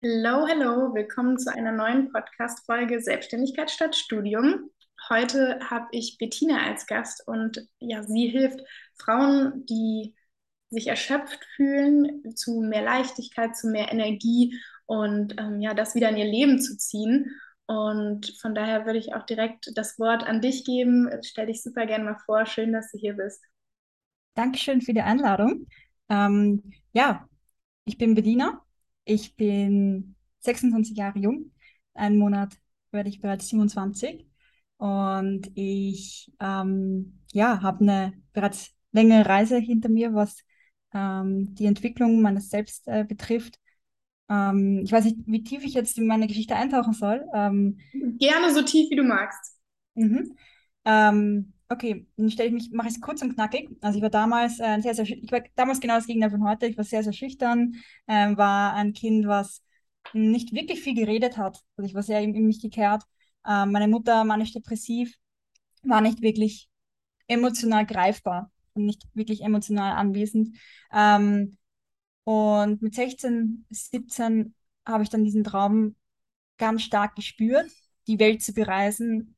Hallo, hallo, willkommen zu einer neuen Podcast-Folge Selbstständigkeit statt Studium. Heute habe ich Bettina als Gast und ja, sie hilft Frauen, die sich erschöpft fühlen, zu mehr Leichtigkeit, zu mehr Energie und ähm, ja, das wieder in ihr Leben zu ziehen. Und von daher würde ich auch direkt das Wort an dich geben. Stell dich super gerne mal vor. Schön, dass du hier bist. Dankeschön für die Einladung. Ähm, ja, ich bin Bediener. Ich bin 26 Jahre jung. Einen Monat werde ich bereits 27. Und ich ähm, ja, habe eine bereits längere Reise hinter mir, was ähm, die Entwicklung meines Selbst äh, betrifft. Ähm, ich weiß nicht, wie tief ich jetzt in meine Geschichte eintauchen soll. Ähm, Gerne so tief, wie du magst. mhm. Okay, dann stelle ich mich, mache ich es kurz und knackig. Also ich war damals äh, sehr, sehr, ich war damals genau das Gegenteil von heute. Ich war sehr, sehr schüchtern, ähm, war ein Kind, was nicht wirklich viel geredet hat. Also ich war sehr in, in mich gekehrt. Ähm, meine Mutter manisch depressiv, war nicht wirklich emotional greifbar und nicht wirklich emotional anwesend. Ähm, und mit 16, 17 habe ich dann diesen Traum ganz stark gespürt, die Welt zu bereisen,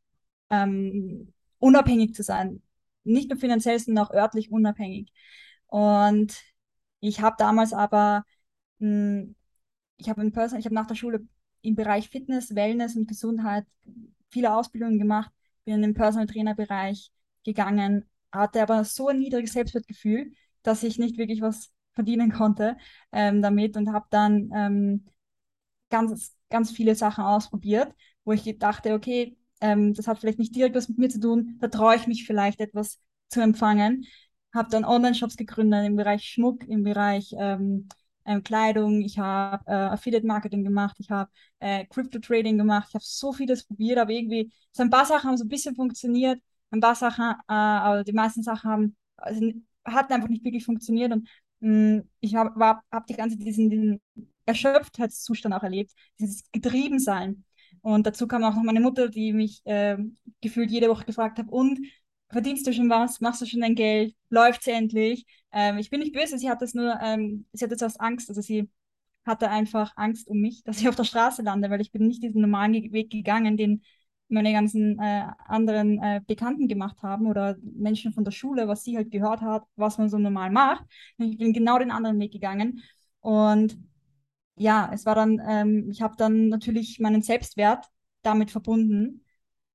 ähm, unabhängig zu sein. Nicht nur finanziell, sondern auch örtlich unabhängig. Und ich habe damals aber, mh, ich habe in Person, ich habe nach der Schule im Bereich Fitness, Wellness und Gesundheit viele Ausbildungen gemacht, bin in den Personal Trainer Bereich gegangen, hatte aber so ein niedriges Selbstwertgefühl, dass ich nicht wirklich was verdienen konnte ähm, damit und habe dann ähm, ganz, ganz viele Sachen ausprobiert, wo ich dachte, okay, ähm, das hat vielleicht nicht direkt was mit mir zu tun, da traue ich mich vielleicht etwas zu empfangen. Habe dann Online-Shops gegründet im Bereich Schmuck, im Bereich ähm, ähm, Kleidung, ich habe äh, Affiliate-Marketing gemacht, ich habe äh, Crypto-Trading gemacht, ich habe so vieles probiert, aber irgendwie, so ein paar Sachen haben so ein bisschen funktioniert, ein paar Sachen, äh, aber die meisten Sachen haben, also, hatten einfach nicht wirklich funktioniert und mh, ich habe hab die ganze diesen, diesen Erschöpftheitszustand auch erlebt, dieses Getriebensein. Und dazu kam auch noch meine Mutter, die mich äh, gefühlt jede Woche gefragt hat, und verdienst du schon was? Machst du schon dein Geld? Läuft's endlich? Ähm, ich bin nicht böse, sie hat das nur, ähm, sie hatte zuerst Angst, also sie hatte einfach Angst um mich, dass ich auf der Straße lande, weil ich bin nicht diesen normalen Weg gegangen, den meine ganzen äh, anderen äh, Bekannten gemacht haben oder Menschen von der Schule, was sie halt gehört hat, was man so normal macht. Ich bin genau den anderen Weg gegangen und ja, es war dann, ähm, ich habe dann natürlich meinen Selbstwert damit verbunden,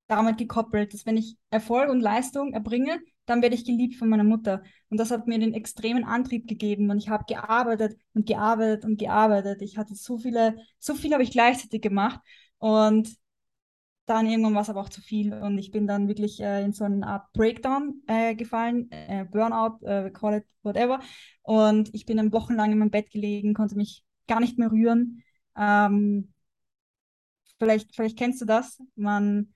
damit gekoppelt, dass wenn ich Erfolg und Leistung erbringe, dann werde ich geliebt von meiner Mutter. Und das hat mir den extremen Antrieb gegeben. Und ich habe gearbeitet und gearbeitet und gearbeitet. Ich hatte so viele, so viel habe ich gleichzeitig gemacht. Und dann irgendwann war es aber auch zu viel. Und ich bin dann wirklich äh, in so eine Art Breakdown äh, gefallen, äh, Burnout, äh, call it whatever. Und ich bin dann wochenlang in meinem Bett gelegen, konnte mich gar nicht mehr rühren. Ähm, vielleicht, vielleicht kennst du das. Man,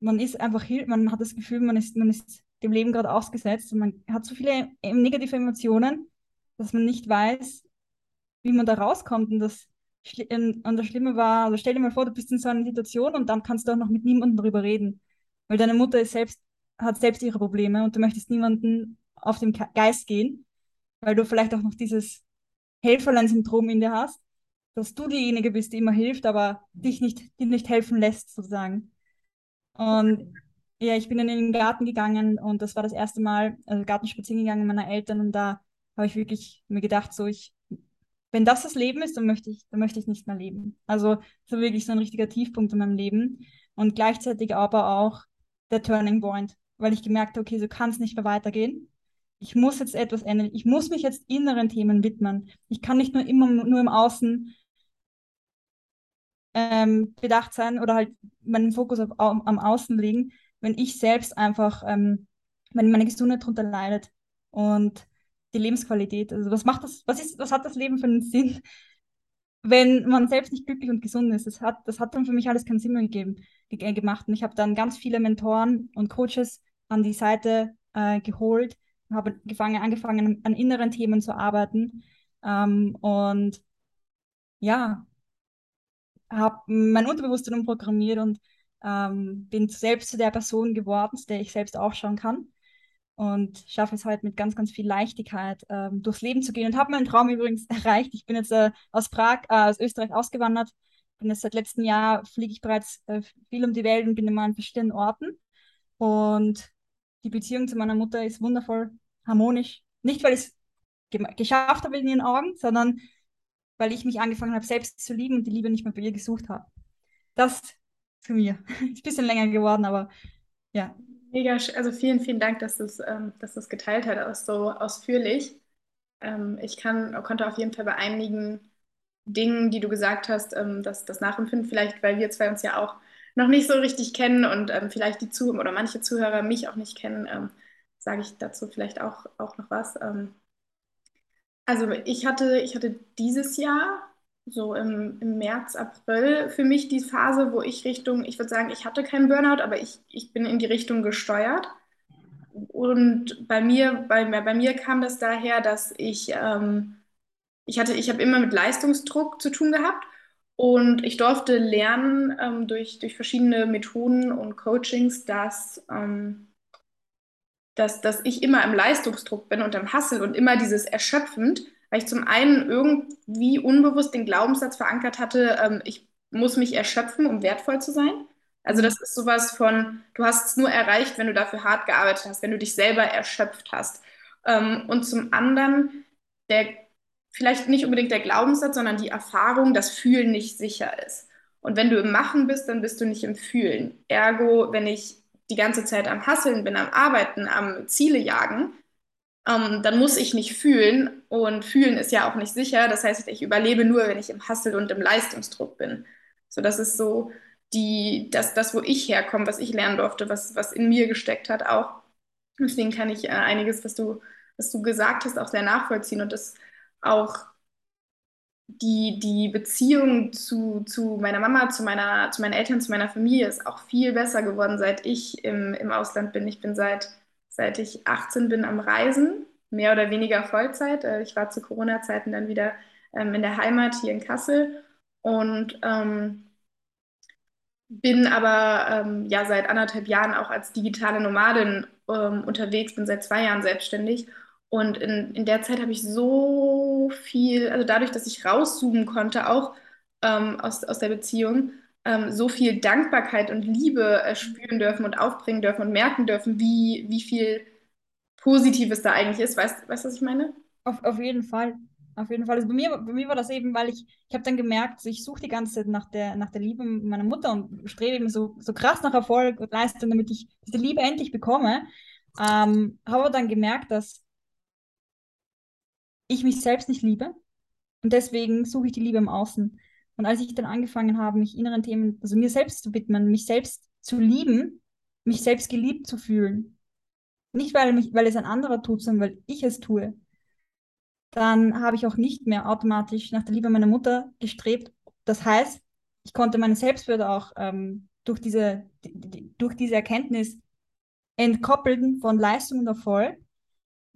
man ist einfach, man hat das Gefühl, man ist, man ist dem Leben gerade ausgesetzt und man hat so viele äh, negative Emotionen, dass man nicht weiß, wie man da rauskommt. Und das, und das Schlimme war, also stell dir mal vor, du bist in so einer Situation und dann kannst du auch noch mit niemandem darüber reden. Weil deine Mutter ist selbst, hat selbst ihre Probleme und du möchtest niemanden auf den Geist gehen, weil du vielleicht auch noch dieses Helferlein-Syndrom in dir hast, dass du diejenige bist, die immer hilft, aber dich nicht, die nicht helfen lässt, sozusagen. Und ja, ich bin dann in den Garten gegangen und das war das erste Mal, also Gartenspazieren gegangen meiner Eltern und da habe ich wirklich mir gedacht, so ich, wenn das das Leben ist, dann möchte ich, dann möchte ich nicht mehr leben. Also war wirklich so ein richtiger Tiefpunkt in meinem Leben und gleichzeitig aber auch der Turning Point, weil ich gemerkt habe, okay, so kann es nicht mehr weitergehen. Ich muss jetzt etwas ändern. Ich muss mich jetzt inneren Themen widmen. Ich kann nicht nur immer nur im Außen ähm, bedacht sein oder halt meinen Fokus auf, am, am Außen legen, wenn ich selbst einfach, ähm, wenn meine Gesundheit darunter leidet und die Lebensqualität. Also was macht das, was ist, was hat das Leben für einen Sinn, wenn man selbst nicht glücklich und gesund ist? Das hat, das hat dann für mich alles keinen Sinn mehr gegeben, ge äh, gemacht. Und ich habe dann ganz viele Mentoren und Coaches an die Seite äh, geholt, habe gefangen, angefangen, an inneren Themen zu arbeiten. Ähm, und ja, habe mein Unterbewusstsein umprogrammiert und ähm, bin selbst zu der Person geworden, zu der ich selbst aufschauen kann. und schaffe es heute mit ganz, ganz viel Leichtigkeit ähm, durchs Leben zu gehen und habe meinen Traum übrigens erreicht. Ich bin jetzt äh, aus Prag, äh, aus Österreich ausgewandert. Bin jetzt seit letztem Jahr fliege ich bereits äh, viel um die Welt und bin immer an verschiedenen Orten. Und die Beziehung zu meiner Mutter ist wundervoll, harmonisch. Nicht, weil ich es geschafft habe in ihren Augen, sondern weil ich mich angefangen habe, selbst zu lieben und die Liebe nicht mehr bei ihr gesucht habe. Das für mich. Ist ein bisschen länger geworden, aber ja. Mega, also vielen, vielen Dank, dass du es ähm, dass geteilt hast, so ausführlich. Ähm, ich kann, konnte auf jeden Fall bei einigen Dingen, die du gesagt hast, ähm, das, das nachempfinden, vielleicht, weil wir zwei uns ja auch noch nicht so richtig kennen und ähm, vielleicht die Zuhörer oder manche Zuhörer mich auch nicht kennen, ähm, sage ich dazu vielleicht auch, auch noch was. Ähm, also ich hatte, ich hatte dieses Jahr, so im, im März, April, für mich die Phase, wo ich Richtung, ich würde sagen, ich hatte keinen Burnout, aber ich, ich bin in die Richtung gesteuert. Und bei mir, bei, bei mir kam das daher, dass ich, ähm, ich hatte, ich habe immer mit Leistungsdruck zu tun gehabt und ich durfte lernen ähm, durch, durch verschiedene Methoden und Coachings, dass ähm, dass, dass ich immer im Leistungsdruck bin und im Hassel und immer dieses erschöpfend, weil ich zum einen irgendwie unbewusst den Glaubenssatz verankert hatte, ähm, ich muss mich erschöpfen, um wertvoll zu sein. Also das ist sowas von, du hast es nur erreicht, wenn du dafür hart gearbeitet hast, wenn du dich selber erschöpft hast. Ähm, und zum anderen, der, vielleicht nicht unbedingt der Glaubenssatz, sondern die Erfahrung, dass Fühlen nicht sicher ist. Und wenn du im Machen bist, dann bist du nicht im Fühlen. Ergo, wenn ich die ganze Zeit am Hasseln bin, am Arbeiten, am Ziele jagen, ähm, dann muss ich nicht fühlen. Und fühlen ist ja auch nicht sicher. Das heißt, ich überlebe nur, wenn ich im Hassel und im Leistungsdruck bin. So, das ist so die, das, das, wo ich herkomme, was ich lernen durfte, was, was in mir gesteckt hat auch. Deswegen kann ich äh, einiges, was du, was du gesagt hast, auch sehr nachvollziehen und das auch die, die Beziehung zu, zu meiner Mama, zu, meiner, zu meinen Eltern, zu meiner Familie ist auch viel besser geworden, seit ich im, im Ausland bin. Ich bin seit, seit ich 18 bin am Reisen, mehr oder weniger Vollzeit. Äh, ich war zu Corona-Zeiten dann wieder ähm, in der Heimat hier in Kassel und ähm, bin aber ähm, ja seit anderthalb Jahren auch als digitale Nomadin ähm, unterwegs, bin seit zwei Jahren selbstständig und in, in der Zeit habe ich so viel, also dadurch, dass ich rauszoomen konnte, auch ähm, aus, aus der Beziehung, ähm, so viel Dankbarkeit und Liebe äh, spüren dürfen und aufbringen dürfen und merken dürfen, wie, wie viel Positives da eigentlich ist. Weißt du, was ich meine? Auf, auf jeden Fall. Auf jeden Fall. Also bei mir, bei mir war das eben, weil ich, ich habe dann gemerkt, ich suche die ganze Zeit nach der, nach der Liebe meiner Mutter und strebe eben so, so krass nach Erfolg und Leistung, damit ich diese Liebe endlich bekomme. Ähm, habe dann gemerkt, dass ich mich selbst nicht liebe und deswegen suche ich die Liebe im Außen. Und als ich dann angefangen habe, mich inneren Themen, also mir selbst zu widmen, mich selbst zu lieben, mich selbst geliebt zu fühlen, nicht weil, mich, weil es ein anderer tut, sondern weil ich es tue, dann habe ich auch nicht mehr automatisch nach der Liebe meiner Mutter gestrebt. Das heißt, ich konnte meine Selbstwürde auch ähm, durch, diese, die, durch diese Erkenntnis entkoppeln von Leistung und Erfolg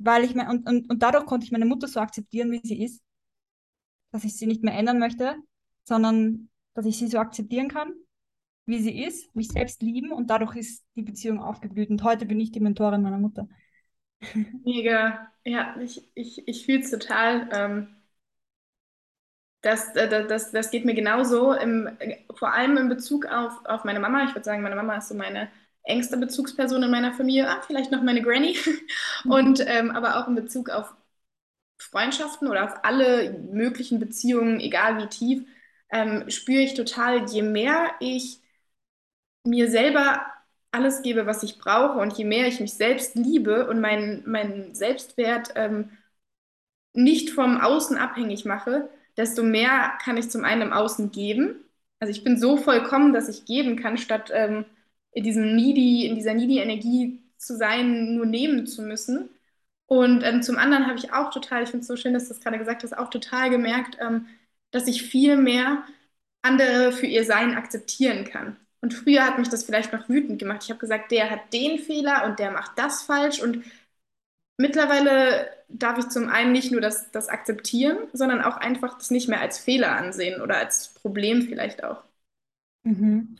weil ich mein, und, und, und dadurch konnte ich meine Mutter so akzeptieren, wie sie ist, dass ich sie nicht mehr ändern möchte, sondern dass ich sie so akzeptieren kann, wie sie ist, mich selbst lieben und dadurch ist die Beziehung aufgeblüht. Und heute bin ich die Mentorin meiner Mutter. Mega, ja, ich, ich, ich fühle es total. Ähm, das, das, das, das geht mir genauso, im, vor allem in Bezug auf, auf meine Mama. Ich würde sagen, meine Mama ist so meine engste Bezugsperson in meiner Familie, ah, vielleicht noch meine Granny, mhm. und ähm, aber auch in Bezug auf Freundschaften oder auf alle möglichen Beziehungen, egal wie tief, ähm, spüre ich total, je mehr ich mir selber alles gebe, was ich brauche und je mehr ich mich selbst liebe und meinen mein Selbstwert ähm, nicht vom Außen abhängig mache, desto mehr kann ich zum einen im Außen geben. Also ich bin so vollkommen, dass ich geben kann, statt ähm, in diesem needy, in dieser needy Energie zu sein, nur nehmen zu müssen. Und ähm, zum anderen habe ich auch total, ich finde es so schön, dass du das gerade gesagt hast, auch total gemerkt, ähm, dass ich viel mehr andere für ihr Sein akzeptieren kann. Und früher hat mich das vielleicht noch wütend gemacht. Ich habe gesagt, der hat den Fehler und der macht das falsch. Und mittlerweile darf ich zum einen nicht nur das, das akzeptieren, sondern auch einfach das nicht mehr als Fehler ansehen oder als Problem vielleicht auch. Mhm.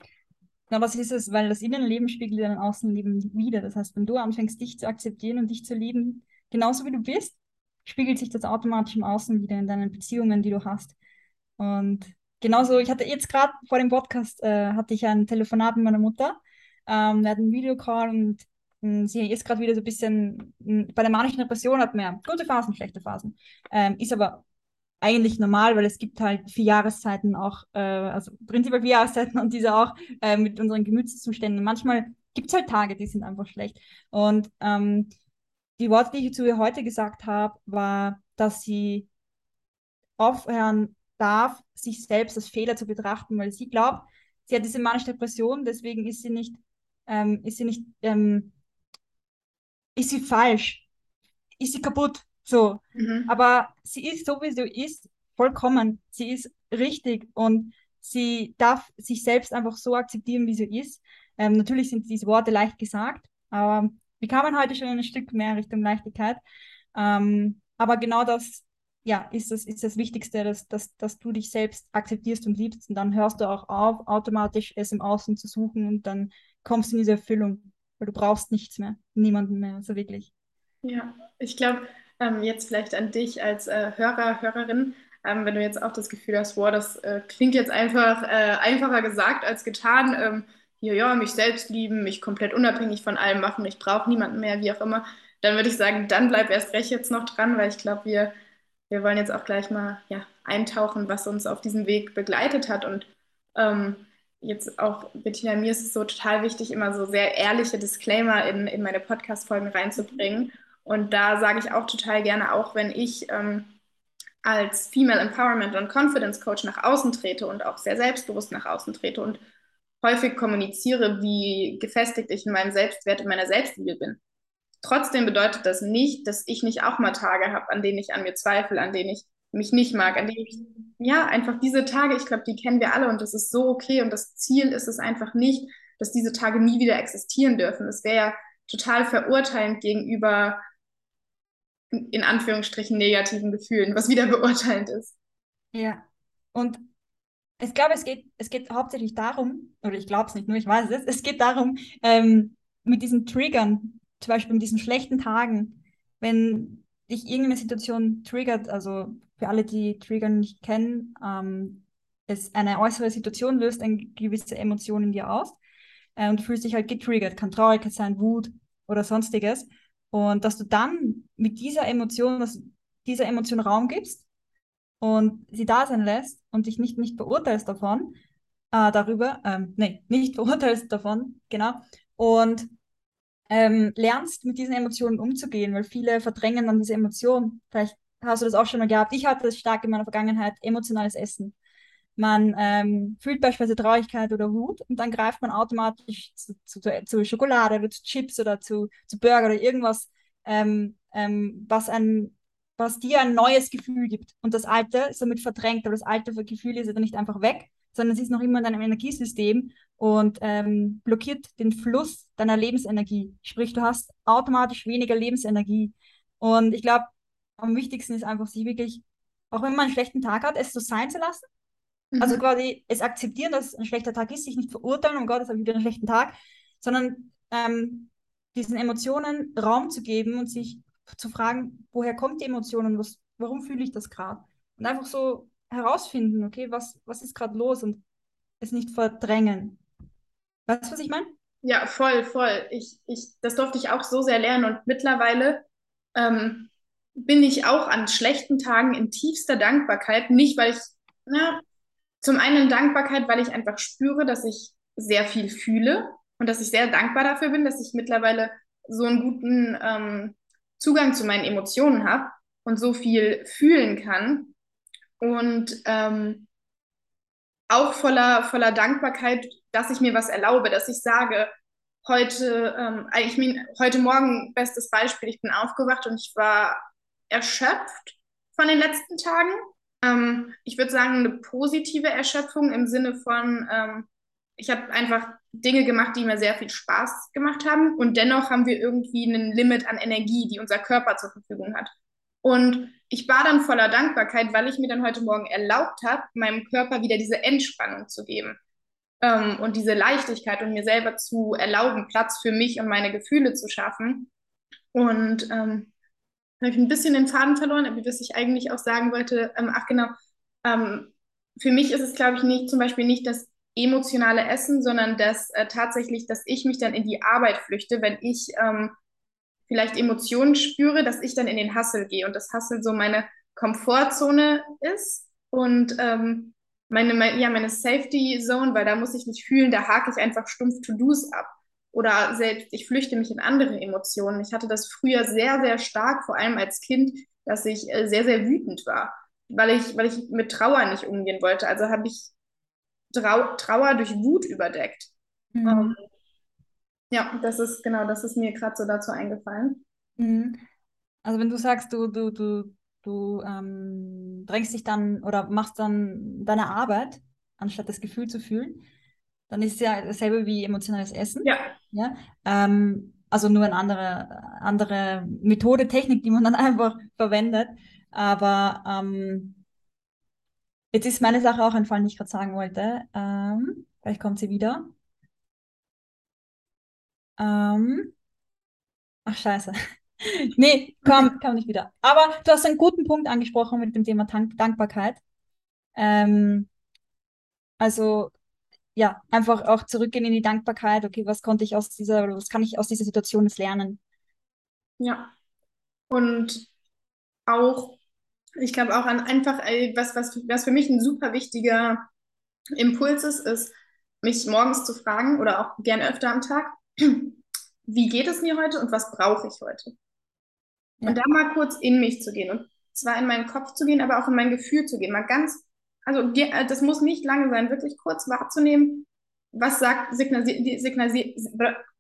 Na, was ist es? Weil das Innenleben spiegelt dein Außenleben wieder. Das heißt, wenn du anfängst, dich zu akzeptieren und dich zu lieben, genauso wie du bist, spiegelt sich das automatisch im Außen wieder in deinen Beziehungen, die du hast. Und genauso, ich hatte jetzt gerade vor dem Podcast, äh, hatte ich ein Telefonat mit meiner Mutter. Ähm, wir hatten einen Videocall und mh, sie ist gerade wieder so ein bisschen, mh, bei der manischen Depression hat man gute Phasen, schlechte Phasen. Ähm, ist aber eigentlich normal, weil es gibt halt vier Jahreszeiten auch, äh, also prinzipiell vier Jahreszeiten und diese auch äh, mit unseren Gemütszuständen. Manchmal gibt es halt Tage, die sind einfach schlecht. Und ähm, die Worte, die ich zu ihr heute gesagt habe, war, dass sie aufhören darf, sich selbst als Fehler zu betrachten, weil sie glaubt, sie hat diese manische Depression, deswegen ist sie nicht, ähm, ist sie nicht, ähm, ist sie falsch, ist sie kaputt, so. Mhm. Aber sie ist so, wie sie ist, vollkommen. Sie ist richtig und sie darf sich selbst einfach so akzeptieren, wie sie ist. Ähm, natürlich sind diese Worte leicht gesagt, aber wir kamen heute schon ein Stück mehr Richtung Leichtigkeit. Ähm, aber genau das ja, ist das, ist das Wichtigste, dass, dass, dass du dich selbst akzeptierst und liebst und dann hörst du auch auf, automatisch es im Außen zu suchen und dann kommst du in diese Erfüllung, weil du brauchst nichts mehr, niemanden mehr, so wirklich. Ja, ich glaube, ähm, jetzt vielleicht an dich als äh, Hörer, Hörerin, ähm, wenn du jetzt auch das Gefühl hast, wow, das äh, klingt jetzt einfach äh, einfacher gesagt als getan, ähm, ja, ja, mich selbst lieben, mich komplett unabhängig von allem machen, ich brauche niemanden mehr, wie auch immer, dann würde ich sagen, dann bleib erst recht jetzt noch dran, weil ich glaube, wir wir wollen jetzt auch gleich mal ja, eintauchen, was uns auf diesem Weg begleitet hat. Und ähm, jetzt auch, Bettina, mir ist es so total wichtig, immer so sehr ehrliche Disclaimer in, in meine Podcast-Folgen reinzubringen. Und da sage ich auch total gerne, auch wenn ich ähm, als Female Empowerment und Confidence Coach nach außen trete und auch sehr selbstbewusst nach außen trete und häufig kommuniziere, wie gefestigt ich in meinem Selbstwert und meiner Selbstliebe bin. Trotzdem bedeutet das nicht, dass ich nicht auch mal Tage habe, an denen ich an mir zweifle, an denen ich mich nicht mag, an denen ich, ja, einfach diese Tage, ich glaube, die kennen wir alle und das ist so okay und das Ziel ist es einfach nicht, dass diese Tage nie wieder existieren dürfen. Es wäre ja total verurteilend gegenüber in Anführungsstrichen negativen Gefühlen, was wieder beurteilend ist. Ja, und ich glaube, es geht, es geht hauptsächlich darum, oder ich glaube es nicht nur, ich weiß es, es geht darum, ähm, mit diesen Triggern, zum Beispiel in diesen schlechten Tagen, wenn dich irgendeine Situation triggert, also für alle, die Trigger nicht kennen, ähm, es eine äußere Situation löst eine gewisse Emotion in dir aus äh, und du fühlst dich halt getriggert, kann Traurigkeit sein, Wut oder sonstiges und dass du dann mit dieser Emotion, dass dieser Emotion Raum gibst und sie da sein lässt und dich nicht, nicht beurteilst davon, äh, darüber, ähm, nee, nicht verurteilst davon, genau, und ähm, lernst, mit diesen Emotionen umzugehen, weil viele verdrängen dann diese Emotionen. Vielleicht hast du das auch schon mal gehabt. Ich hatte das stark in meiner Vergangenheit, emotionales Essen. Man ähm, fühlt beispielsweise Traurigkeit oder Wut und dann greift man automatisch zu, zu, zu Schokolade oder zu Chips oder zu, zu Burger oder irgendwas, ähm, ähm, was, ein, was dir ein neues Gefühl gibt. Und das alte ist somit verdrängt, aber das alte Gefühl ist ja dann nicht einfach weg, sondern es ist noch immer in deinem Energiesystem und ähm, blockiert den Fluss deiner Lebensenergie. Sprich, du hast automatisch weniger Lebensenergie. Und ich glaube, am wichtigsten ist einfach, sich wirklich, auch wenn man einen schlechten Tag hat, es so sein zu lassen. Mhm. Also quasi es akzeptieren, dass es ein schlechter Tag ist, sich nicht verurteilen, oh Gott, das habe ich wieder einen schlechten Tag, sondern ähm, diesen Emotionen Raum zu geben und sich zu fragen, woher kommt die Emotion und was, warum fühle ich das gerade? Und einfach so herausfinden, okay, was, was ist gerade los und es nicht verdrängen. Weißt du, was ich meine? Ja, voll, voll. Ich, ich, das durfte ich auch so sehr lernen und mittlerweile ähm, bin ich auch an schlechten Tagen in tiefster Dankbarkeit. Nicht, weil ich, na, zum einen Dankbarkeit, weil ich einfach spüre, dass ich sehr viel fühle und dass ich sehr dankbar dafür bin, dass ich mittlerweile so einen guten ähm, Zugang zu meinen Emotionen habe und so viel fühlen kann. Und ähm, auch voller, voller Dankbarkeit, dass ich mir was erlaube, dass ich sage, heute, ähm, ich mein, heute Morgen, bestes Beispiel, ich bin aufgewacht und ich war erschöpft von den letzten Tagen. Ähm, ich würde sagen, eine positive Erschöpfung im Sinne von, ähm, ich habe einfach Dinge gemacht, die mir sehr viel Spaß gemacht haben und dennoch haben wir irgendwie ein Limit an Energie, die unser Körper zur Verfügung hat. Und ich war dann voller Dankbarkeit, weil ich mir dann heute Morgen erlaubt habe, meinem Körper wieder diese Entspannung zu geben. ähm, und diese Leichtigkeit und mir selber zu erlauben, Platz für mich und meine Gefühle zu schaffen. Und ähm, habe ich ein bisschen den Faden verloren, aber was ich eigentlich auch sagen wollte, ähm, ach genau, ähm, für mich ist es, glaube ich, nicht zum Beispiel nicht das emotionale Essen, sondern das äh, tatsächlich, dass ich mich dann in die Arbeit flüchte, wenn ich ähm, vielleicht Emotionen spüre, dass ich dann in den Hustle gehe und das Hustle so meine Komfortzone ist und ähm, meine, meine, ja, meine Safety Zone, weil da muss ich nicht fühlen, da hake ich einfach stumpf To-Dos ab. Oder selbst, ich flüchte mich in andere Emotionen. Ich hatte das früher sehr, sehr stark, vor allem als Kind, dass ich äh, sehr, sehr wütend war, weil ich, weil ich mit Trauer nicht umgehen wollte. Also habe ich Trau Trauer durch Wut überdeckt. Mhm. Um, ähm, ja, das ist genau, das ist mir gerade so dazu eingefallen. Mhm. Also wenn du sagst, du, du, du, du ähm, drängst dich dann oder machst dann deine Arbeit, anstatt das Gefühl zu fühlen, dann ist es ja dasselbe wie emotionales Essen. Ja. ja? Ähm, also nur eine andere, andere Methode, Technik, die man dann einfach verwendet. Aber ähm, jetzt ist meine Sache auch entfallen, die ich gerade sagen wollte. Ähm, vielleicht kommt sie wieder. Ähm, ach, scheiße. nee, kam, kam nicht wieder. Aber du hast einen guten Punkt angesprochen mit dem Thema Dank Dankbarkeit. Ähm, also ja, einfach auch zurückgehen in die Dankbarkeit. Okay, was konnte ich aus dieser, was kann ich aus dieser Situation jetzt lernen? Ja. Und auch, ich glaube auch an einfach, was, was, was für mich ein super wichtiger Impuls ist, ist, mich morgens zu fragen oder auch gern öfter am Tag, wie geht es mir heute und was brauche ich heute? Ja. Und da mal kurz in mich zu gehen und zwar in meinen Kopf zu gehen, aber auch in mein Gefühl zu gehen. Mal ganz, also äh, das muss nicht lange sein, wirklich kurz wahrzunehmen, was sagt, signalisiert, signalisiert,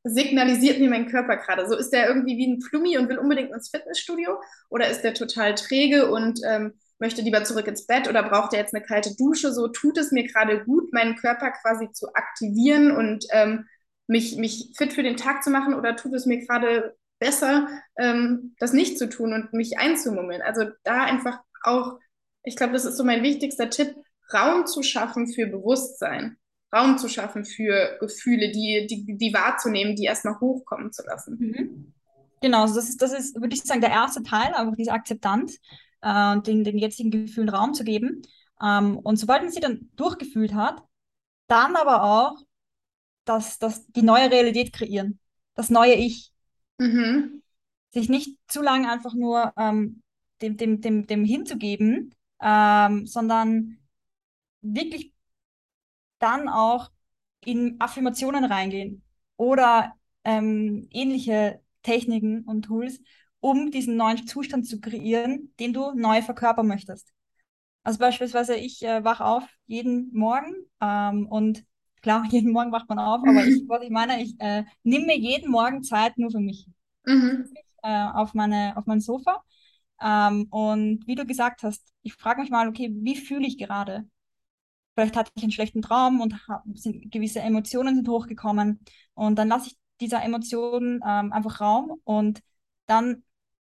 signalisiert mir mein Körper gerade? So ist der irgendwie wie ein Flummi und will unbedingt ins Fitnessstudio oder ist der total träge und ähm, möchte lieber zurück ins Bett oder braucht er jetzt eine kalte Dusche? So tut es mir gerade gut, meinen Körper quasi zu aktivieren und ähm, mich, mich fit für den Tag zu machen oder tut es mir gerade besser, ähm, das nicht zu tun und mich einzumummeln? Also da einfach auch, ich glaube, das ist so mein wichtigster Tipp, Raum zu schaffen für Bewusstsein. Raum zu schaffen für Gefühle, die, die, die wahrzunehmen, die erstmal hochkommen zu lassen. Mhm. Genau, also das ist, das ist, würde ich sagen, der erste Teil, einfach diese Akzeptanz, äh, den, den jetzigen Gefühlen Raum zu geben. Ähm, und sobald man sie dann durchgefühlt hat, dann aber auch das, das, die neue Realität kreieren, das neue Ich. Mhm. Sich nicht zu lange einfach nur ähm, dem, dem, dem, dem hinzugeben, ähm, sondern wirklich dann auch in Affirmationen reingehen oder ähm, ähnliche Techniken und Tools, um diesen neuen Zustand zu kreieren, den du neu verkörpern möchtest. Also beispielsweise, ich äh, wache auf jeden Morgen ähm, und klar, jeden Morgen wacht man auf, aber ich, was ich meine, ich äh, nehme mir jeden Morgen Zeit nur für mich. Mhm. Äh, auf, meine, auf mein Sofa. Ähm, und wie du gesagt hast, ich frage mich mal, okay, wie fühle ich gerade? Vielleicht hatte ich einen schlechten Traum und hab, sind, gewisse Emotionen sind hochgekommen. Und dann lasse ich dieser Emotion ähm, einfach Raum und dann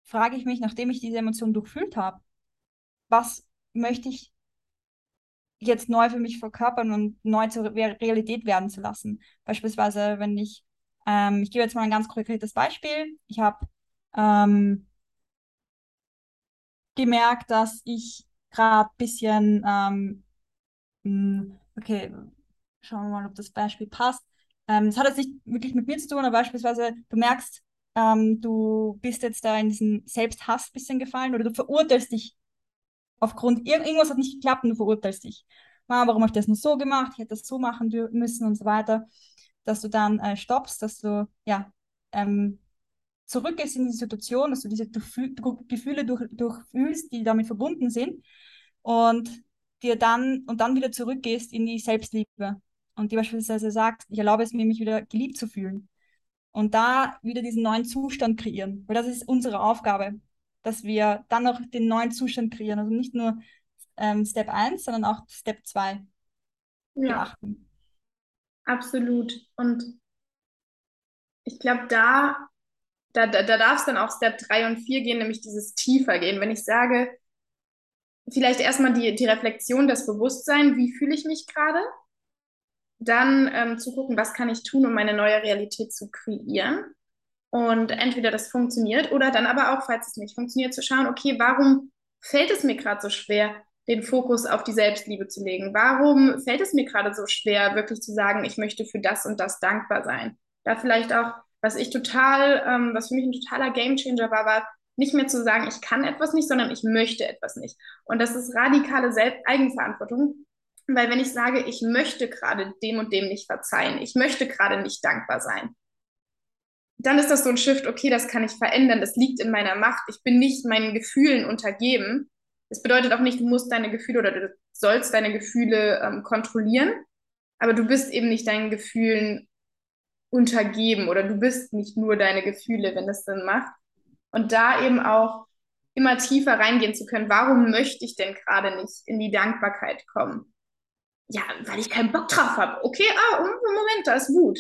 frage ich mich, nachdem ich diese Emotion durchfühlt habe, was möchte ich jetzt neu für mich verkörpern und neu zur Realität werden zu lassen. Beispielsweise, wenn ich, ähm, ich gebe jetzt mal ein ganz konkretes Beispiel. Ich habe ähm, gemerkt, dass ich gerade ein bisschen ähm, hm, okay, schauen wir mal, ob das Beispiel passt. Ähm, das hat jetzt nicht wirklich mit mir zu tun, aber beispielsweise, du merkst, ähm, du bist jetzt da in diesen Selbsthass ein bisschen gefallen oder du verurteilst dich aufgrund, ir irgendwas hat nicht geklappt und du verurteilst dich. Ah, warum habe ich das nur so gemacht? Ich hätte das so machen müssen und so weiter. Dass du dann äh, stoppst, dass du ja ähm, zurückgehst in die Situation, dass du diese Gefühle durch, durchfühlst, die damit verbunden sind und dir dann und dann wieder zurückgehst in die Selbstliebe und dir beispielsweise sagst, ich erlaube es mir, mich wieder geliebt zu fühlen. Und da wieder diesen neuen Zustand kreieren. Weil das ist unsere Aufgabe, dass wir dann noch den neuen Zustand kreieren. Also nicht nur ähm, Step 1, sondern auch Step 2 ja. beachten. Absolut. Und ich glaube, da, da, da, da darf es dann auch Step 3 und 4 gehen, nämlich dieses tiefer gehen. Wenn ich sage, vielleicht erstmal die, die Reflexion, das Bewusstsein, wie fühle ich mich gerade? dann ähm, zu gucken, was kann ich tun, um meine neue Realität zu kreieren. Und entweder das funktioniert oder dann aber auch, falls es nicht funktioniert, zu schauen, okay, warum fällt es mir gerade so schwer, den Fokus auf die Selbstliebe zu legen? Warum fällt es mir gerade so schwer, wirklich zu sagen, ich möchte für das und das dankbar sein? Da vielleicht auch, was ich total, ähm, was für mich ein totaler Gamechanger war, war nicht mehr zu sagen, ich kann etwas nicht, sondern ich möchte etwas nicht. Und das ist radikale Selbst Eigenverantwortung. Weil wenn ich sage, ich möchte gerade dem und dem nicht verzeihen, ich möchte gerade nicht dankbar sein, dann ist das so ein Shift, okay, das kann ich verändern, das liegt in meiner Macht, ich bin nicht meinen Gefühlen untergeben. Das bedeutet auch nicht, du musst deine Gefühle oder du sollst deine Gefühle ähm, kontrollieren, aber du bist eben nicht deinen Gefühlen untergeben oder du bist nicht nur deine Gefühle, wenn das Sinn macht. Und da eben auch immer tiefer reingehen zu können, warum möchte ich denn gerade nicht in die Dankbarkeit kommen? Ja, weil ich keinen Bock drauf habe. Okay, ah, Moment, da ist Wut.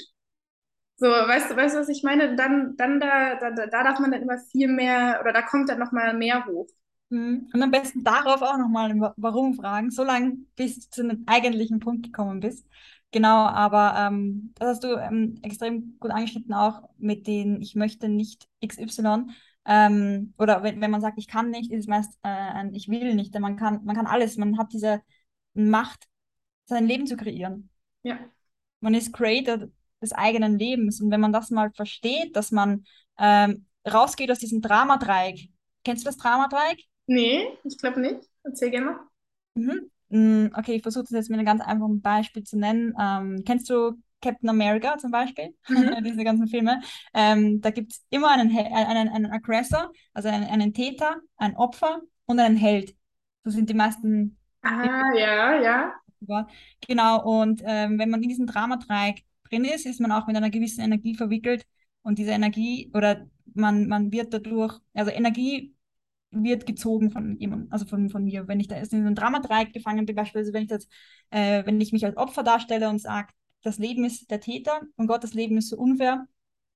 So, weißt du, weißt du, was ich meine? Dann, dann da, da, da darf man dann immer viel mehr, oder da kommt dann nochmal mehr hoch. Mhm. Und am besten darauf auch nochmal Warum fragen, solange bis du zu einem eigentlichen Punkt gekommen bist. Genau, aber ähm, das hast du ähm, extrem gut angeschnitten, auch mit den Ich möchte nicht XY. Ähm, oder wenn, wenn man sagt, ich kann nicht, ist es meist äh, ein Ich will nicht. Denn man kann, man kann alles, man hat diese Macht, sein Leben zu kreieren. Ja. Man ist Creator des eigenen Lebens. Und wenn man das mal versteht, dass man ähm, rausgeht aus diesem Dramadreieck. Kennst du das Dramadreieck? Nee, ich glaube nicht. Erzähl gerne mal. Mhm. Mm, okay, ich versuche das jetzt mit einem ganz einfachen Beispiel zu nennen. Ähm, kennst du Captain America zum Beispiel? Mhm. Diese ganzen Filme. Ähm, da gibt es immer einen, einen, einen Aggressor, also einen, einen Täter, ein Opfer und einen Held. So sind die meisten. Ah, ja, ja. Genau, und ähm, wenn man in diesem Dramadreieck drin ist, ist man auch mit einer gewissen Energie verwickelt und diese Energie oder man, man wird dadurch, also Energie wird gezogen von jemandem, also von, von mir. Wenn ich da in einem Dramadreieck gefangen bin, beispielsweise, wenn ich das, äh, wenn ich mich als Opfer darstelle und sage, das Leben ist der Täter und Gottes Leben ist so unfair,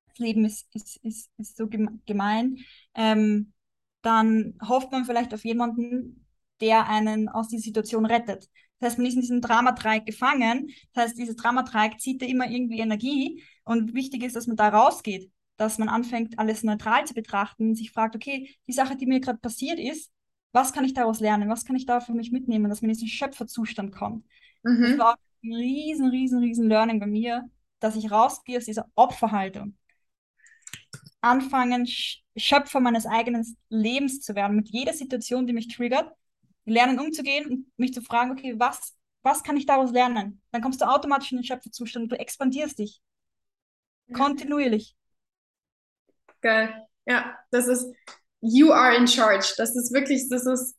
das Leben ist, ist, ist, ist so gemein, ähm, dann hofft man vielleicht auf jemanden, der einen aus dieser Situation rettet. Das heißt, man ist in diesem Dramadreieck gefangen. Das heißt, dieses Dramadreieck zieht da immer irgendwie Energie. Und wichtig ist, dass man da rausgeht, dass man anfängt, alles neutral zu betrachten und sich fragt, okay, die Sache, die mir gerade passiert ist, was kann ich daraus lernen? Was kann ich da für mich mitnehmen, dass man in diesen Schöpferzustand kommt? Mhm. Das war ein riesen, riesen, riesen Learning bei mir, dass ich rausgehe aus dieser Opferhaltung. Anfangen, Schöpfer meines eigenen Lebens zu werden, mit jeder Situation, die mich triggert, lernen umzugehen und mich zu fragen, okay, was, was kann ich daraus lernen? Dann kommst du automatisch in den Schöpferzustand und du expandierst dich. Kontinuierlich. Geil. Ja, das ist, you are in charge. Das ist wirklich, das ist,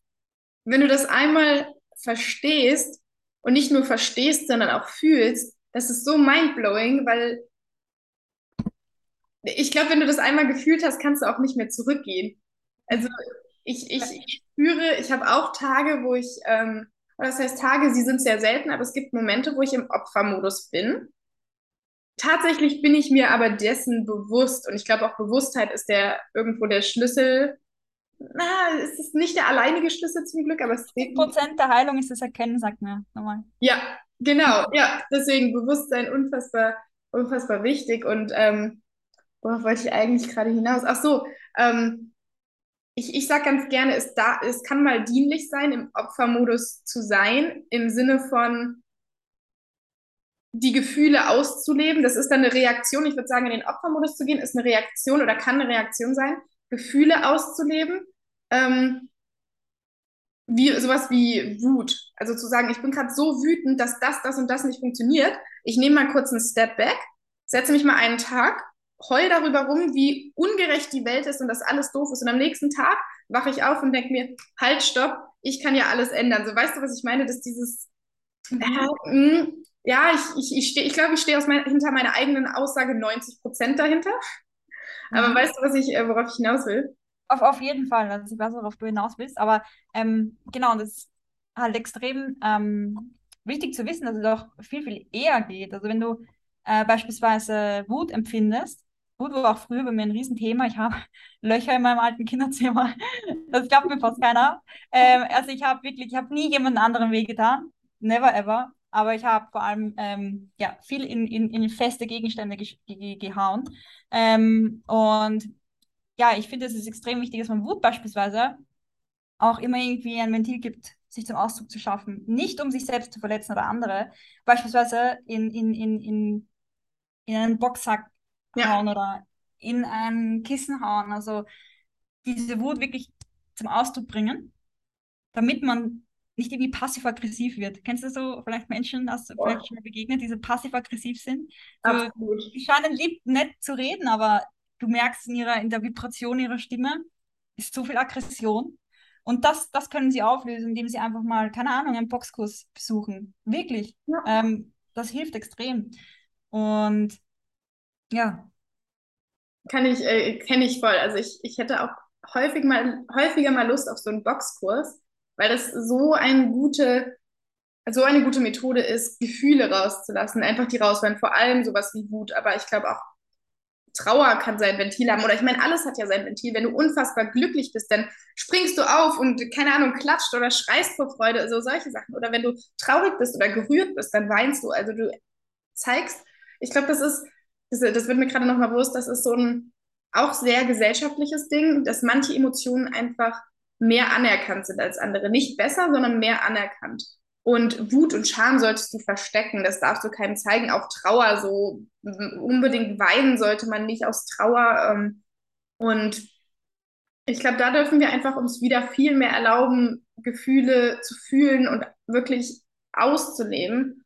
wenn du das einmal verstehst und nicht nur verstehst, sondern auch fühlst, das ist so mindblowing, weil ich glaube, wenn du das einmal gefühlt hast, kannst du auch nicht mehr zurückgehen. Also ich, ich, ich spüre, ich habe auch Tage, wo ich, ähm, das heißt Tage, sie sind sehr selten, aber es gibt Momente, wo ich im Opfermodus bin. Tatsächlich bin ich mir aber dessen bewusst und ich glaube auch Bewusstheit ist der irgendwo der Schlüssel. Na, es ist nicht der alleinige Schlüssel zum Glück, aber es ist. Prozent der Heilung ist das Erkennen, sagt mir nochmal. Ja, genau, ja. Deswegen Bewusstsein unfassbar, unfassbar wichtig. Und ähm, worauf wollte ich eigentlich gerade hinaus? Ach so, ähm, ich, ich sage ganz gerne, es, da, es kann mal dienlich sein, im Opfermodus zu sein, im Sinne von die Gefühle auszuleben. Das ist dann eine Reaktion. Ich würde sagen, in den Opfermodus zu gehen, ist eine Reaktion oder kann eine Reaktion sein, Gefühle auszuleben. Ähm, wie sowas wie Wut. Also zu sagen, ich bin gerade so wütend, dass das, das und das nicht funktioniert. Ich nehme mal kurz einen Step back, setze mich mal einen Tag heul darüber rum, wie ungerecht die Welt ist und dass alles doof ist. Und am nächsten Tag wache ich auf und denke mir, halt, stopp, ich kann ja alles ändern. So, weißt du, was ich meine? Dass dieses, äh, mh, ja, ich, ich, ich, steh, ich glaube, ich stehe mein, hinter meiner eigenen Aussage 90 Prozent dahinter. Aber mhm. weißt du, was ich, äh, worauf ich hinaus will? Auf, auf jeden Fall, also ich weiß, worauf du hinaus willst, aber ähm, genau, das ist halt extrem ähm, wichtig zu wissen, dass es auch viel, viel eher geht. Also wenn du äh, beispielsweise Wut empfindest, Wut war auch früher bei mir ein Riesenthema. Ich habe Löcher in meinem alten Kinderzimmer. Das glaubt mir fast keiner. Ähm, also ich habe wirklich, ich habe nie jemand anderen wehgetan. Never ever. Aber ich habe vor allem ähm, ja, viel in, in, in feste Gegenstände ge ge gehauen. Ähm, und ja, ich finde, es ist extrem wichtig, dass man Wut beispielsweise auch immer irgendwie ein Ventil gibt, sich zum Ausdruck zu schaffen. Nicht um sich selbst zu verletzen oder andere, beispielsweise in, in, in, in, in einen Boxsack ja. hauen oder in ein Kissen hauen. Also diese Wut wirklich zum Ausdruck bringen, damit man nicht irgendwie passiv-aggressiv wird. Kennst du so vielleicht Menschen, hast du vielleicht schon mal begegnet, die so passiv-aggressiv sind? So, Absolut. Die scheinen lieb, nett zu reden, aber du merkst in ihrer, in der Vibration ihrer Stimme, ist so viel Aggression. Und das, das können sie auflösen, indem sie einfach mal, keine Ahnung, einen Boxkurs besuchen. Wirklich. Ja. Ähm, das hilft extrem. Und ja. Kann ich, äh, kenne ich voll. Also ich, ich hätte auch häufig mal, häufiger mal Lust auf so einen Boxkurs, weil das so eine gute, so eine gute Methode ist, Gefühle rauszulassen, einfach die rausholen, vor allem sowas wie Wut, aber ich glaube auch Trauer kann sein Ventil haben oder ich meine, alles hat ja sein Ventil. Wenn du unfassbar glücklich bist, dann springst du auf und keine Ahnung, klatscht oder schreist vor Freude, so also solche Sachen. Oder wenn du traurig bist oder gerührt bist, dann weinst du. Also du zeigst, ich glaube, das ist, das, das wird mir gerade nochmal bewusst, das ist so ein auch sehr gesellschaftliches Ding, dass manche Emotionen einfach mehr anerkannt sind als andere. Nicht besser, sondern mehr anerkannt. Und Wut und Scham solltest du verstecken. Das darfst du keinem zeigen. Auch Trauer, so unbedingt weinen sollte man nicht aus Trauer. Ähm, und ich glaube, da dürfen wir einfach uns wieder viel mehr erlauben, Gefühle zu fühlen und wirklich auszuleben.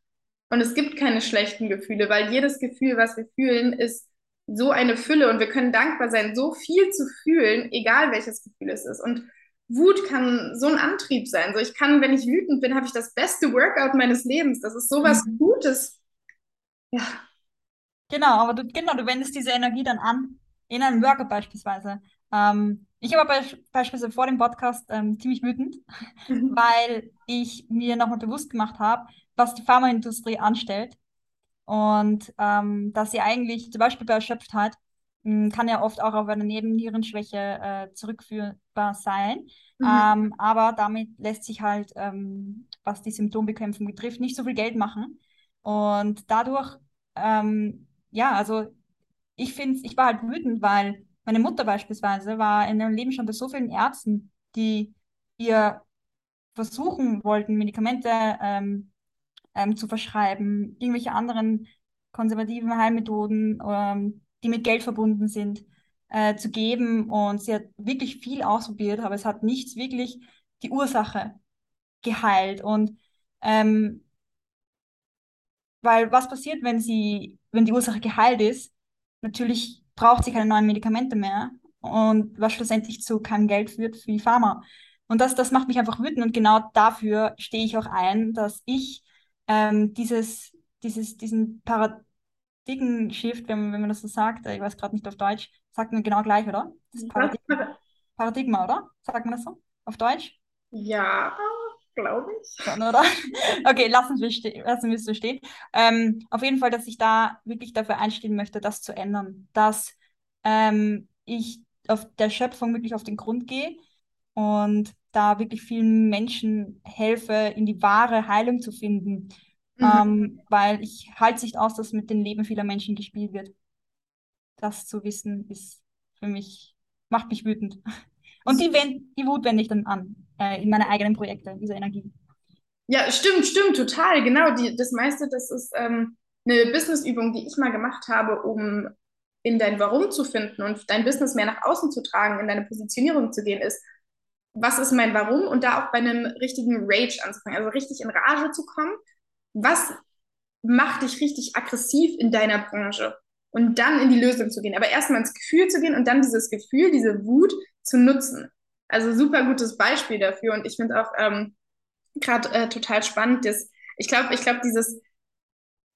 Und es gibt keine schlechten Gefühle, weil jedes Gefühl, was wir fühlen, ist so eine Fülle und wir können dankbar sein, so viel zu fühlen, egal welches Gefühl es ist. Und Wut kann so ein Antrieb sein. So, ich kann, wenn ich wütend bin, habe ich das beste Workout meines Lebens. Das ist sowas mhm. Gutes. Ja. Genau, aber du, genau, du wendest diese Energie dann an, in einem Workout beispielsweise. Ähm, ich war be beispielsweise vor dem Podcast ähm, ziemlich wütend, mhm. weil ich mir nochmal bewusst gemacht habe, was die Pharmaindustrie anstellt. Und ähm, dass sie eigentlich, zum Beispiel bei Erschöpftheit, kann ja oft auch auf eine Nebennierenschwäche äh, zurückführbar sein. Mhm. Ähm, aber damit lässt sich halt, ähm, was die Symptombekämpfung betrifft, nicht so viel Geld machen. Und dadurch, ähm, ja, also ich finde, ich war halt wütend, weil meine Mutter beispielsweise war in ihrem Leben schon bei so vielen Ärzten, die ihr versuchen wollten, Medikamente ähm, ähm, zu verschreiben, irgendwelche anderen konservativen Heilmethoden ähm, die mit Geld verbunden sind, äh, zu geben. Und sie hat wirklich viel ausprobiert, aber es hat nichts wirklich die Ursache geheilt. Und ähm, weil was passiert, wenn sie, wenn die Ursache geheilt ist? Natürlich braucht sie keine neuen Medikamente mehr und was schlussendlich zu keinem Geld führt für die Pharma. Und das, das macht mich einfach wütend und genau dafür stehe ich auch ein, dass ich ähm, dieses, dieses, diesen Paradigma dicken Shift, wenn, wenn man das so sagt, ich weiß gerade nicht auf Deutsch, sagt man genau gleich, oder? Das Paradigma, Paradigma, oder? Sagt man das so? Auf Deutsch? Ja, glaube ich. Schon, oder? Okay, lassen wir, lassen wir es so stehen. Ähm, auf jeden Fall, dass ich da wirklich dafür einstehen möchte, das zu ändern. Dass ähm, ich auf der Schöpfung wirklich auf den Grund gehe und da wirklich vielen Menschen helfe, in die wahre Heilung zu finden Mhm. Ähm, weil ich halte es nicht aus, dass mit dem Leben vieler Menschen gespielt wird. Das zu wissen, ist für mich, macht mich wütend. Und die, die Wut wende ich dann an, äh, in meine eigenen Projekte, diese Energie. Ja, stimmt, stimmt, total. Genau, die, das meiste, das ist ähm, eine Businessübung, die ich mal gemacht habe, um in dein Warum zu finden und dein Business mehr nach außen zu tragen, in deine Positionierung zu gehen, ist, was ist mein Warum und da auch bei einem richtigen Rage anzufangen, also richtig in Rage zu kommen was macht dich richtig aggressiv in deiner Branche? Und dann in die Lösung zu gehen. Aber erstmal ins Gefühl zu gehen und dann dieses Gefühl, diese Wut zu nutzen. Also super gutes Beispiel dafür. Und ich finde auch ähm, gerade äh, total spannend, dass ich glaube, ich glaube, dieses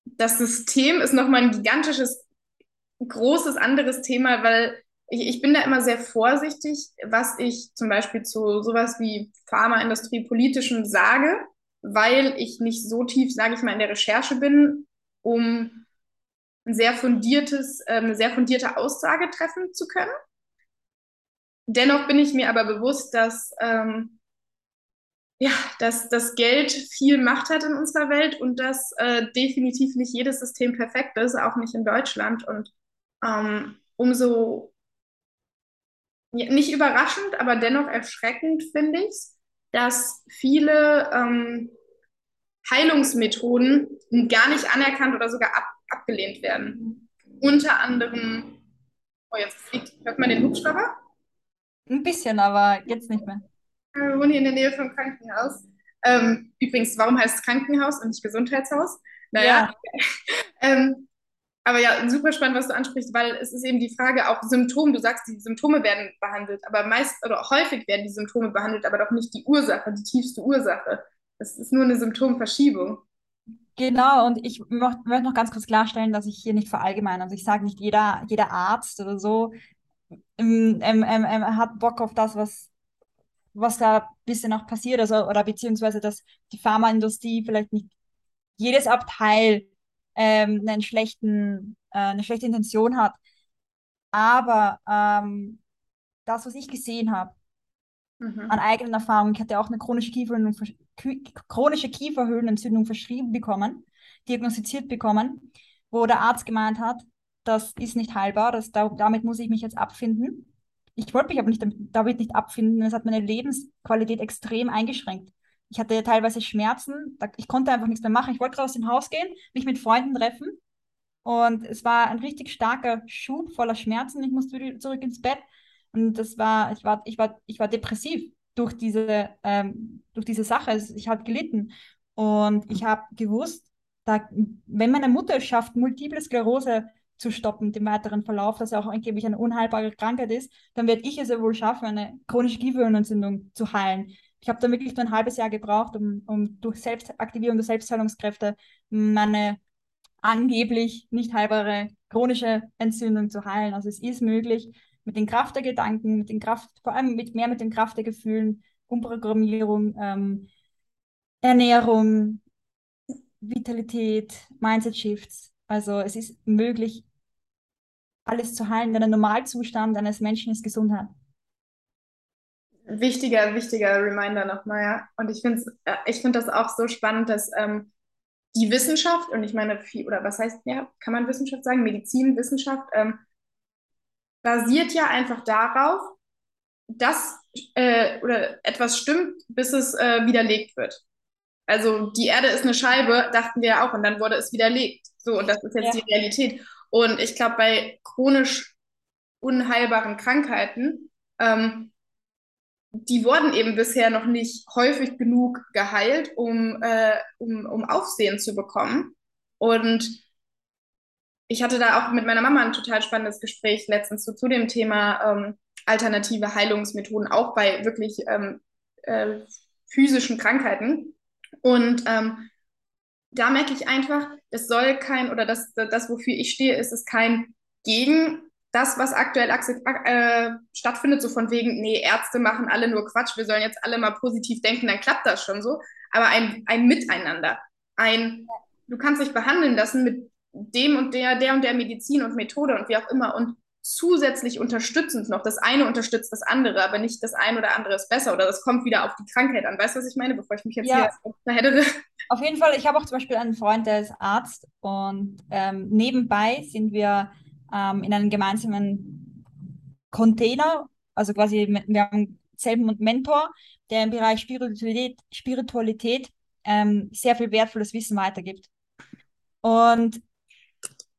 das System ist nochmal ein gigantisches, großes anderes Thema, weil ich, ich bin da immer sehr vorsichtig, was ich zum Beispiel zu sowas wie Pharmaindustrie politischem sage, weil ich nicht so tief, sage ich mal, in der Recherche bin, um ein sehr fundiertes, äh, eine sehr fundierte Aussage treffen zu können. Dennoch bin ich mir aber bewusst, dass ähm, ja, dass das Geld viel Macht hat in unserer Welt und dass äh, definitiv nicht jedes System perfekt ist, auch nicht in Deutschland. Und ähm, umso ja, nicht überraschend, aber dennoch erschreckend finde ich es, dass viele ähm, Heilungsmethoden gar nicht anerkannt oder sogar ab, abgelehnt werden. Unter anderem, oh, jetzt fliegt, hört man den Hubschrauber? Ein bisschen, aber jetzt nicht mehr. Wir wohnen hier in der Nähe vom Krankenhaus. Ähm, übrigens, warum heißt es Krankenhaus und nicht Gesundheitshaus? Naja, ja. ähm, aber ja, super spannend, was du ansprichst, weil es ist eben die Frage auch Symptome. Du sagst, die Symptome werden behandelt, aber meist oder häufig werden die Symptome behandelt, aber doch nicht die Ursache, die tiefste Ursache. Das ist nur eine Symptomverschiebung. Genau, und ich möchte noch ganz kurz klarstellen, dass ich hier nicht verallgemeine. Also ich sage nicht, jeder, jeder Arzt oder so ähm, ähm, ähm, hat Bock auf das, was, was da bisschen auch passiert, also, oder beziehungsweise, dass die Pharmaindustrie vielleicht nicht jedes Abteil ähm, einen schlechten, äh, eine schlechte Intention hat. Aber ähm, das, was ich gesehen habe, mhm. an eigenen Erfahrungen, ich hatte auch eine chronische Kieferhöhlenentzündung, chronische Kieferhöhlenentzündung verschrieben bekommen, diagnostiziert bekommen, wo der Arzt gemeint hat, das ist nicht heilbar, das, da, damit muss ich mich jetzt abfinden. Ich wollte mich aber nicht damit, nicht abfinden. Es hat meine Lebensqualität extrem eingeschränkt. Ich hatte teilweise Schmerzen, ich konnte einfach nichts mehr machen. Ich wollte raus dem Haus gehen, mich mit Freunden treffen. Und es war ein richtig starker Schub voller Schmerzen. Ich musste zurück ins Bett. Und das war, ich war, ich war, ich war depressiv durch diese, ähm, durch diese Sache. Ich habe gelitten. Und ich habe gewusst, da, wenn meine Mutter es schafft, multiple Sklerose zu stoppen, dem weiteren Verlauf, dass er auch angeblich eine unheilbare Krankheit ist, dann werde ich es ja wohl schaffen, eine chronische Kieferhöhlenentzündung zu heilen. Ich habe da wirklich nur ein halbes Jahr gebraucht, um, um durch Selbstaktivierung der Selbstheilungskräfte meine angeblich nicht heilbare chronische Entzündung zu heilen. Also es ist möglich, mit den Kraft der Gedanken, mit den Kraft, vor allem mit mehr mit den Kraft der Gefühlen, Umprogrammierung, ähm, Ernährung, Vitalität, Mindset-Shifts. Also es ist möglich, alles zu heilen, denn der Normalzustand eines Menschen ist Gesundheit wichtiger, wichtiger Reminder nochmal, ja. Und ich finde äh, ich find das auch so spannend, dass ähm, die Wissenschaft, und ich meine, oder was heißt, ja, kann man Wissenschaft sagen? Medizin, Wissenschaft, ähm, basiert ja einfach darauf, dass äh, oder etwas stimmt, bis es äh, widerlegt wird. Also die Erde ist eine Scheibe, dachten wir ja auch, und dann wurde es widerlegt. So, und das ist jetzt ja. die Realität. Und ich glaube, bei chronisch unheilbaren Krankheiten ähm, die wurden eben bisher noch nicht häufig genug geheilt, um, äh, um, um Aufsehen zu bekommen. Und ich hatte da auch mit meiner Mama ein total spannendes Gespräch letztens so zu dem Thema ähm, alternative Heilungsmethoden, auch bei wirklich ähm, äh, physischen Krankheiten. Und ähm, da merke ich einfach, das soll kein, oder das, das, wofür ich stehe, ist es kein Gegen das, was aktuell äh, stattfindet, so von wegen, nee, Ärzte machen alle nur Quatsch, wir sollen jetzt alle mal positiv denken, dann klappt das schon so. Aber ein, ein Miteinander, ein, du kannst dich behandeln lassen mit dem und der, der und der Medizin und Methode und wie auch immer und zusätzlich unterstützend noch. Das eine unterstützt das andere, aber nicht das eine oder andere ist besser oder das kommt wieder auf die Krankheit an. Weißt du, was ich meine, bevor ich mich jetzt ja. hier verheddere? Auf jeden Fall, ich habe auch zum Beispiel einen Freund, der ist Arzt und ähm, nebenbei sind wir ähm, in einem gemeinsamen Container, also quasi wir haben selben Mentor, der im Bereich Spiritualität, Spiritualität ähm, sehr viel wertvolles Wissen weitergibt. Und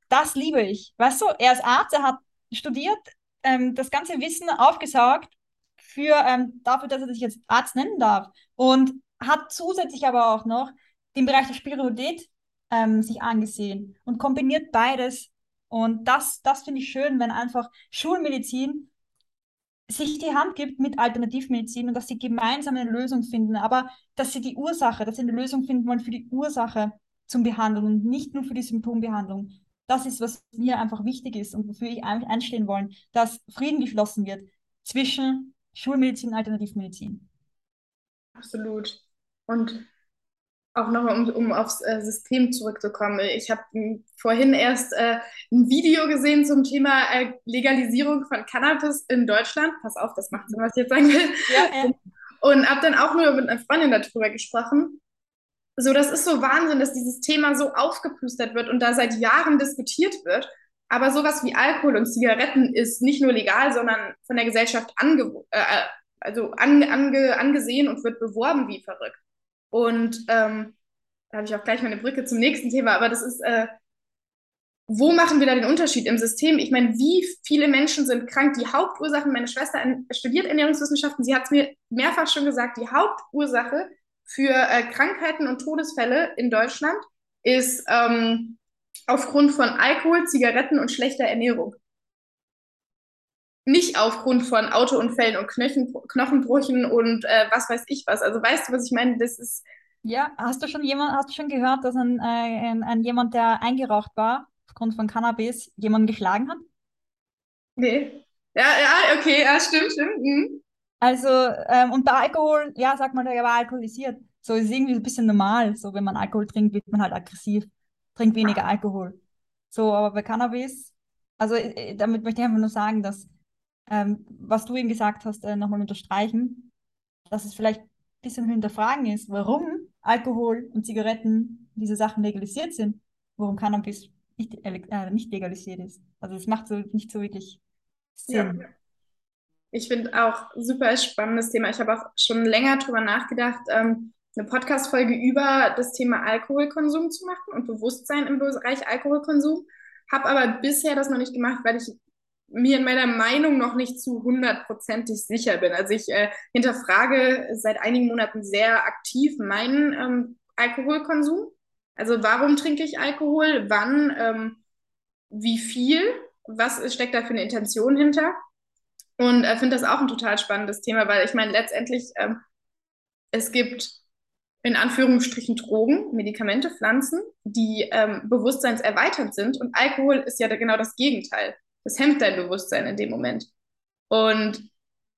das liebe ich. Weißt du, er ist Arzt, er hat studiert, ähm, das ganze Wissen aufgesaugt für, ähm, dafür, dass er sich jetzt Arzt nennen darf. Und hat zusätzlich aber auch noch den Bereich der Spiritualität ähm, sich angesehen und kombiniert beides und das, das finde ich schön, wenn einfach Schulmedizin sich die Hand gibt mit Alternativmedizin und dass sie gemeinsam eine Lösung finden, aber dass sie die Ursache, dass sie eine Lösung finden wollen für die Ursache zum Behandeln und nicht nur für die Symptombehandlung. Das ist, was mir einfach wichtig ist und wofür ich eigentlich einstehen wollen, dass Frieden geschlossen wird zwischen Schulmedizin und Alternativmedizin. Absolut. Und auch nochmal, um, um aufs äh, System zurückzukommen. Ich habe vorhin erst äh, ein Video gesehen zum Thema äh, Legalisierung von Cannabis in Deutschland. Pass auf, das macht Sinn, was ich jetzt sagen will. Ja, Und habe dann auch nur mit einer Freundin darüber gesprochen. So, das ist so Wahnsinn, dass dieses Thema so aufgeplustert wird und da seit Jahren diskutiert wird. Aber sowas wie Alkohol und Zigaretten ist nicht nur legal, sondern von der Gesellschaft ange äh, also an, ange angesehen und wird beworben wie verrückt. Und ähm, da habe ich auch gleich meine Brücke zum nächsten Thema, aber das ist, äh, wo machen wir da den Unterschied im System? Ich meine, wie viele Menschen sind krank? Die Hauptursachen, meine Schwester studiert Ernährungswissenschaften, sie hat es mir mehrfach schon gesagt, die Hauptursache für äh, Krankheiten und Todesfälle in Deutschland ist ähm, aufgrund von Alkohol, Zigaretten und schlechter Ernährung. Nicht aufgrund von Autounfällen und Knochen, Knochenbrüchen und äh, was weiß ich was. Also weißt du, was ich meine? Das ist. Ja, hast du schon jemand, hast du schon gehört, dass ein, äh, ein, ein jemand, der eingeraucht war, aufgrund von Cannabis, jemanden geschlagen hat? Nee. Ja, ja, okay, ja, stimmt, stimmt. Mhm. Also, ähm, und bei Alkohol, ja, sag mal, der war alkoholisiert. So ist irgendwie ein bisschen normal. So, wenn man Alkohol trinkt, wird man halt aggressiv, trinkt weniger Alkohol. So, aber bei Cannabis, also äh, damit möchte ich einfach nur sagen, dass, ähm, was du eben gesagt hast, äh, nochmal unterstreichen, dass es vielleicht ein bisschen hinterfragen ist, warum Alkohol und Zigaretten, diese Sachen legalisiert sind, warum Cannabis nicht, äh, nicht legalisiert ist. Also es macht so nicht so wirklich Sinn. Ja. Ich finde auch super spannendes Thema. Ich habe auch schon länger darüber nachgedacht, ähm, eine Podcast-Folge über das Thema Alkoholkonsum zu machen und Bewusstsein im Bereich Alkoholkonsum. Habe aber bisher das noch nicht gemacht, weil ich mir in meiner Meinung noch nicht zu hundertprozentig sicher bin. Also ich äh, hinterfrage seit einigen Monaten sehr aktiv meinen ähm, Alkoholkonsum. Also warum trinke ich Alkohol? Wann? Ähm, wie viel? Was steckt da für eine Intention hinter? Und äh, finde das auch ein total spannendes Thema, weil ich meine, letztendlich, ähm, es gibt in Anführungsstrichen Drogen, Medikamente, Pflanzen, die ähm, bewusstseinserweiternd sind. Und Alkohol ist ja genau das Gegenteil. Das hemmt dein Bewusstsein in dem Moment. Und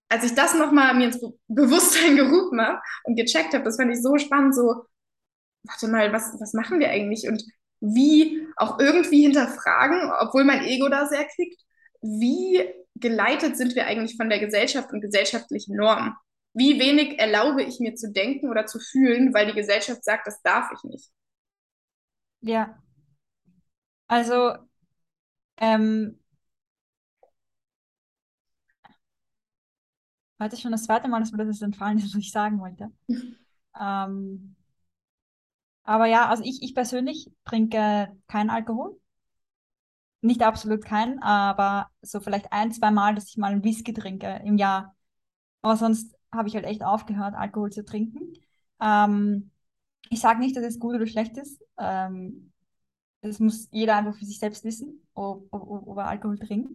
als ich das nochmal mir ins Be Bewusstsein gerufen habe und gecheckt habe, das fand ich so spannend, so, warte mal, was, was machen wir eigentlich? Und wie auch irgendwie hinterfragen, obwohl mein Ego da sehr klickt, wie geleitet sind wir eigentlich von der Gesellschaft und gesellschaftlichen Normen? Wie wenig erlaube ich mir zu denken oder zu fühlen, weil die Gesellschaft sagt, das darf ich nicht? Ja. Also, ähm, heute schon das zweite Mal, dass mir das entfallen ist, was ich sagen wollte. ähm, aber ja, also ich, ich persönlich trinke keinen Alkohol. Nicht absolut keinen, aber so vielleicht ein, zwei Mal, dass ich mal einen Whisky trinke im Jahr. Aber sonst habe ich halt echt aufgehört, Alkohol zu trinken. Ähm, ich sage nicht, dass es gut oder schlecht ist. Ähm, das muss jeder einfach für sich selbst wissen, ob, ob, ob er Alkohol trinkt.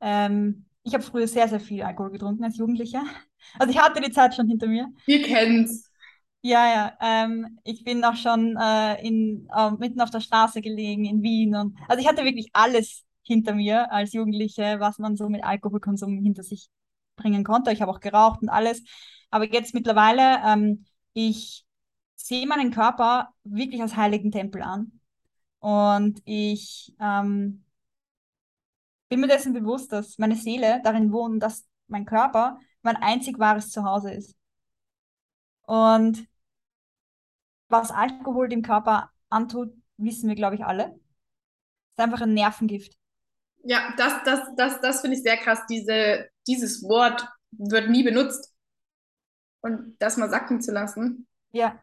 Ähm, ich habe früher sehr, sehr viel Alkohol getrunken als Jugendlicher. Also ich hatte die Zeit schon hinter mir. Wir kennen's. Ja, ja. Ähm, ich bin auch schon äh, in, äh, mitten auf der Straße gelegen in Wien. Und, also ich hatte wirklich alles hinter mir als Jugendliche, was man so mit Alkoholkonsum hinter sich bringen konnte. Ich habe auch geraucht und alles. Aber jetzt mittlerweile, ähm, ich sehe meinen Körper wirklich als heiligen Tempel an. Und ich ähm, bin mir dessen bewusst, dass meine Seele darin wohnt, dass mein Körper mein einzig wahres Zuhause ist. Und was Alkohol dem Körper antut, wissen wir, glaube ich, alle. Es ist einfach ein Nervengift. Ja, das, das, das, das finde ich sehr krass. Diese, dieses Wort wird nie benutzt. Und das mal sacken zu lassen. Ja.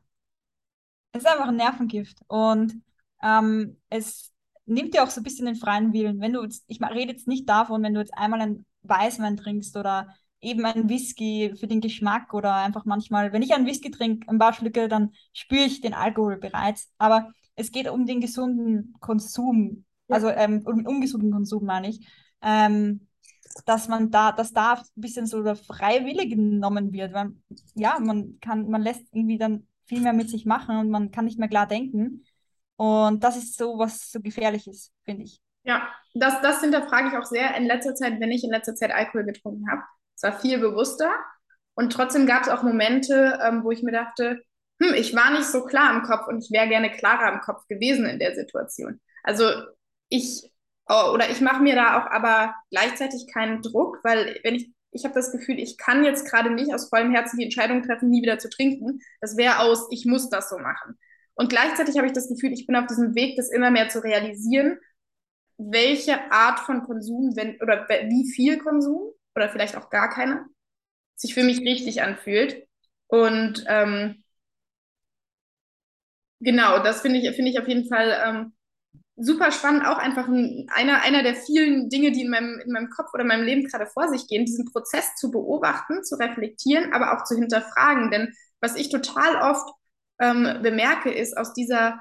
Es ist einfach ein Nervengift. Und ähm, es nimmt dir auch so ein bisschen den freien Willen. Wenn du, jetzt, ich rede jetzt nicht davon, wenn du jetzt einmal einen Weißwein trinkst oder eben einen Whisky für den Geschmack oder einfach manchmal, wenn ich einen Whisky trinke, ein paar Schlücke, dann spüre ich den Alkohol bereits. Aber es geht um den gesunden Konsum, also ähm, um den ungesunden Konsum, meine ich. Ähm, dass man da, dass da ein bisschen so freiwillig genommen wird, weil ja, man kann, man lässt irgendwie dann viel mehr mit sich machen und man kann nicht mehr klar denken. Und das ist so, was so gefährlich ist, finde ich. Ja, das, das hinterfrage ich auch sehr in letzter Zeit, wenn ich in letzter Zeit Alkohol getrunken habe. Es war viel bewusster und trotzdem gab es auch Momente, ähm, wo ich mir dachte, hm, ich war nicht so klar im Kopf und ich wäre gerne klarer im Kopf gewesen in der Situation. Also ich Oh, oder ich mache mir da auch aber gleichzeitig keinen Druck, weil wenn ich ich habe das Gefühl, ich kann jetzt gerade nicht aus vollem Herzen die Entscheidung treffen, nie wieder zu trinken. Das wäre aus, ich muss das so machen. Und gleichzeitig habe ich das Gefühl, ich bin auf diesem Weg, das immer mehr zu realisieren, welche Art von Konsum, wenn, oder wie viel Konsum, oder vielleicht auch gar keiner, sich für mich richtig anfühlt. Und ähm, genau, das finde ich, finde ich auf jeden Fall ähm, super spannend, auch einfach ein, einer, einer der vielen Dinge, die in meinem, in meinem Kopf oder meinem Leben gerade vor sich gehen, diesen Prozess zu beobachten, zu reflektieren, aber auch zu hinterfragen. Denn was ich total oft ähm, bemerke, ist aus dieser,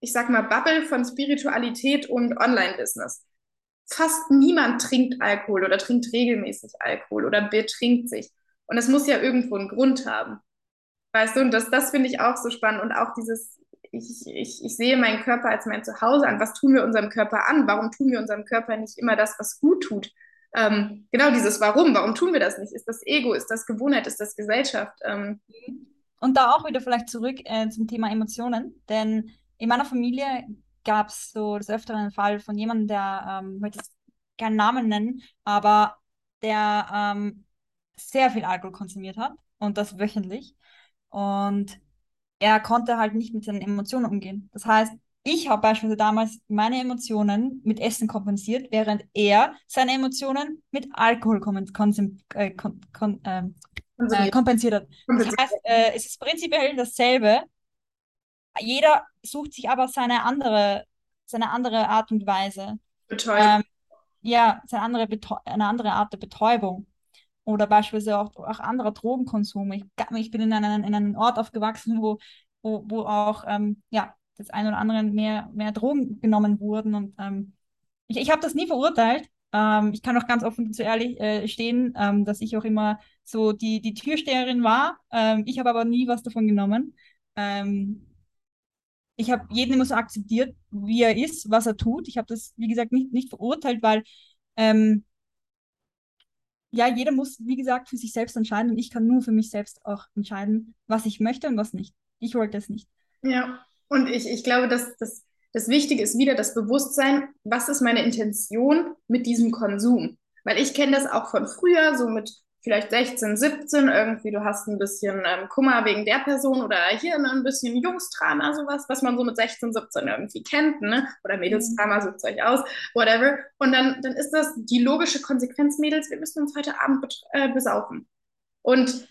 ich sag mal, Bubble von Spiritualität und Online-Business. Fast niemand trinkt Alkohol oder trinkt regelmäßig Alkohol oder betrinkt sich. Und es muss ja irgendwo einen Grund haben. Weißt du, und das, das finde ich auch so spannend. Und auch dieses, ich, ich, ich sehe meinen Körper als mein Zuhause an. Was tun wir unserem Körper an? Warum tun wir unserem Körper nicht immer das, was gut tut? Ähm, genau dieses Warum. Warum tun wir das nicht? Ist das Ego? Ist das Gewohnheit? Ist das Gesellschaft? Ähm, und da auch wieder vielleicht zurück äh, zum Thema Emotionen. Denn in meiner Familie gab es so des Öfteren einen Fall von jemandem, der, ähm, ich möchte jetzt keinen Namen nennen, aber der ähm, sehr viel Alkohol konsumiert hat und das wöchentlich. Und er konnte halt nicht mit seinen Emotionen umgehen. Das heißt, ich habe beispielsweise damals meine Emotionen mit Essen kompensiert, während er seine Emotionen mit Alkohol äh, kon kon ähm, äh, kompensiert hat. Das heißt, äh, es ist prinzipiell dasselbe. Jeder sucht sich aber seine andere, seine andere Art und Weise. Betäubung. Ähm, ja, seine andere eine andere Art der Betäubung oder beispielsweise auch, auch anderer Drogenkonsum. Ich, ich bin in einem, in einem Ort aufgewachsen, wo, wo, wo auch ähm, ja, das ein oder andere mehr, mehr Drogen genommen wurden. Und ähm, ich, ich habe das nie verurteilt. Ähm, ich kann auch ganz offen zu ehrlich äh, stehen, ähm, dass ich auch immer so die, die Türsteherin war. Ähm, ich habe aber nie was davon genommen. Ich habe jeden immer so akzeptiert, wie er ist, was er tut. Ich habe das, wie gesagt, nicht, nicht verurteilt, weil ähm, ja, jeder muss, wie gesagt, für sich selbst entscheiden und ich kann nur für mich selbst auch entscheiden, was ich möchte und was nicht. Ich wollte es nicht. Ja, und ich, ich glaube, dass das, das Wichtige ist wieder das Bewusstsein, was ist meine Intention mit diesem Konsum? Weil ich kenne das auch von früher, so mit vielleicht 16, 17, irgendwie du hast ein bisschen ähm, Kummer wegen der Person oder hier ein bisschen Jungstrama, sowas, was man so mit 16, 17 irgendwie kennt, ne? Oder Mädelsdrama, mhm. sucht euch aus, whatever. Und dann, dann ist das die logische Konsequenz, Mädels, wir müssen uns heute Abend äh, besaufen. Und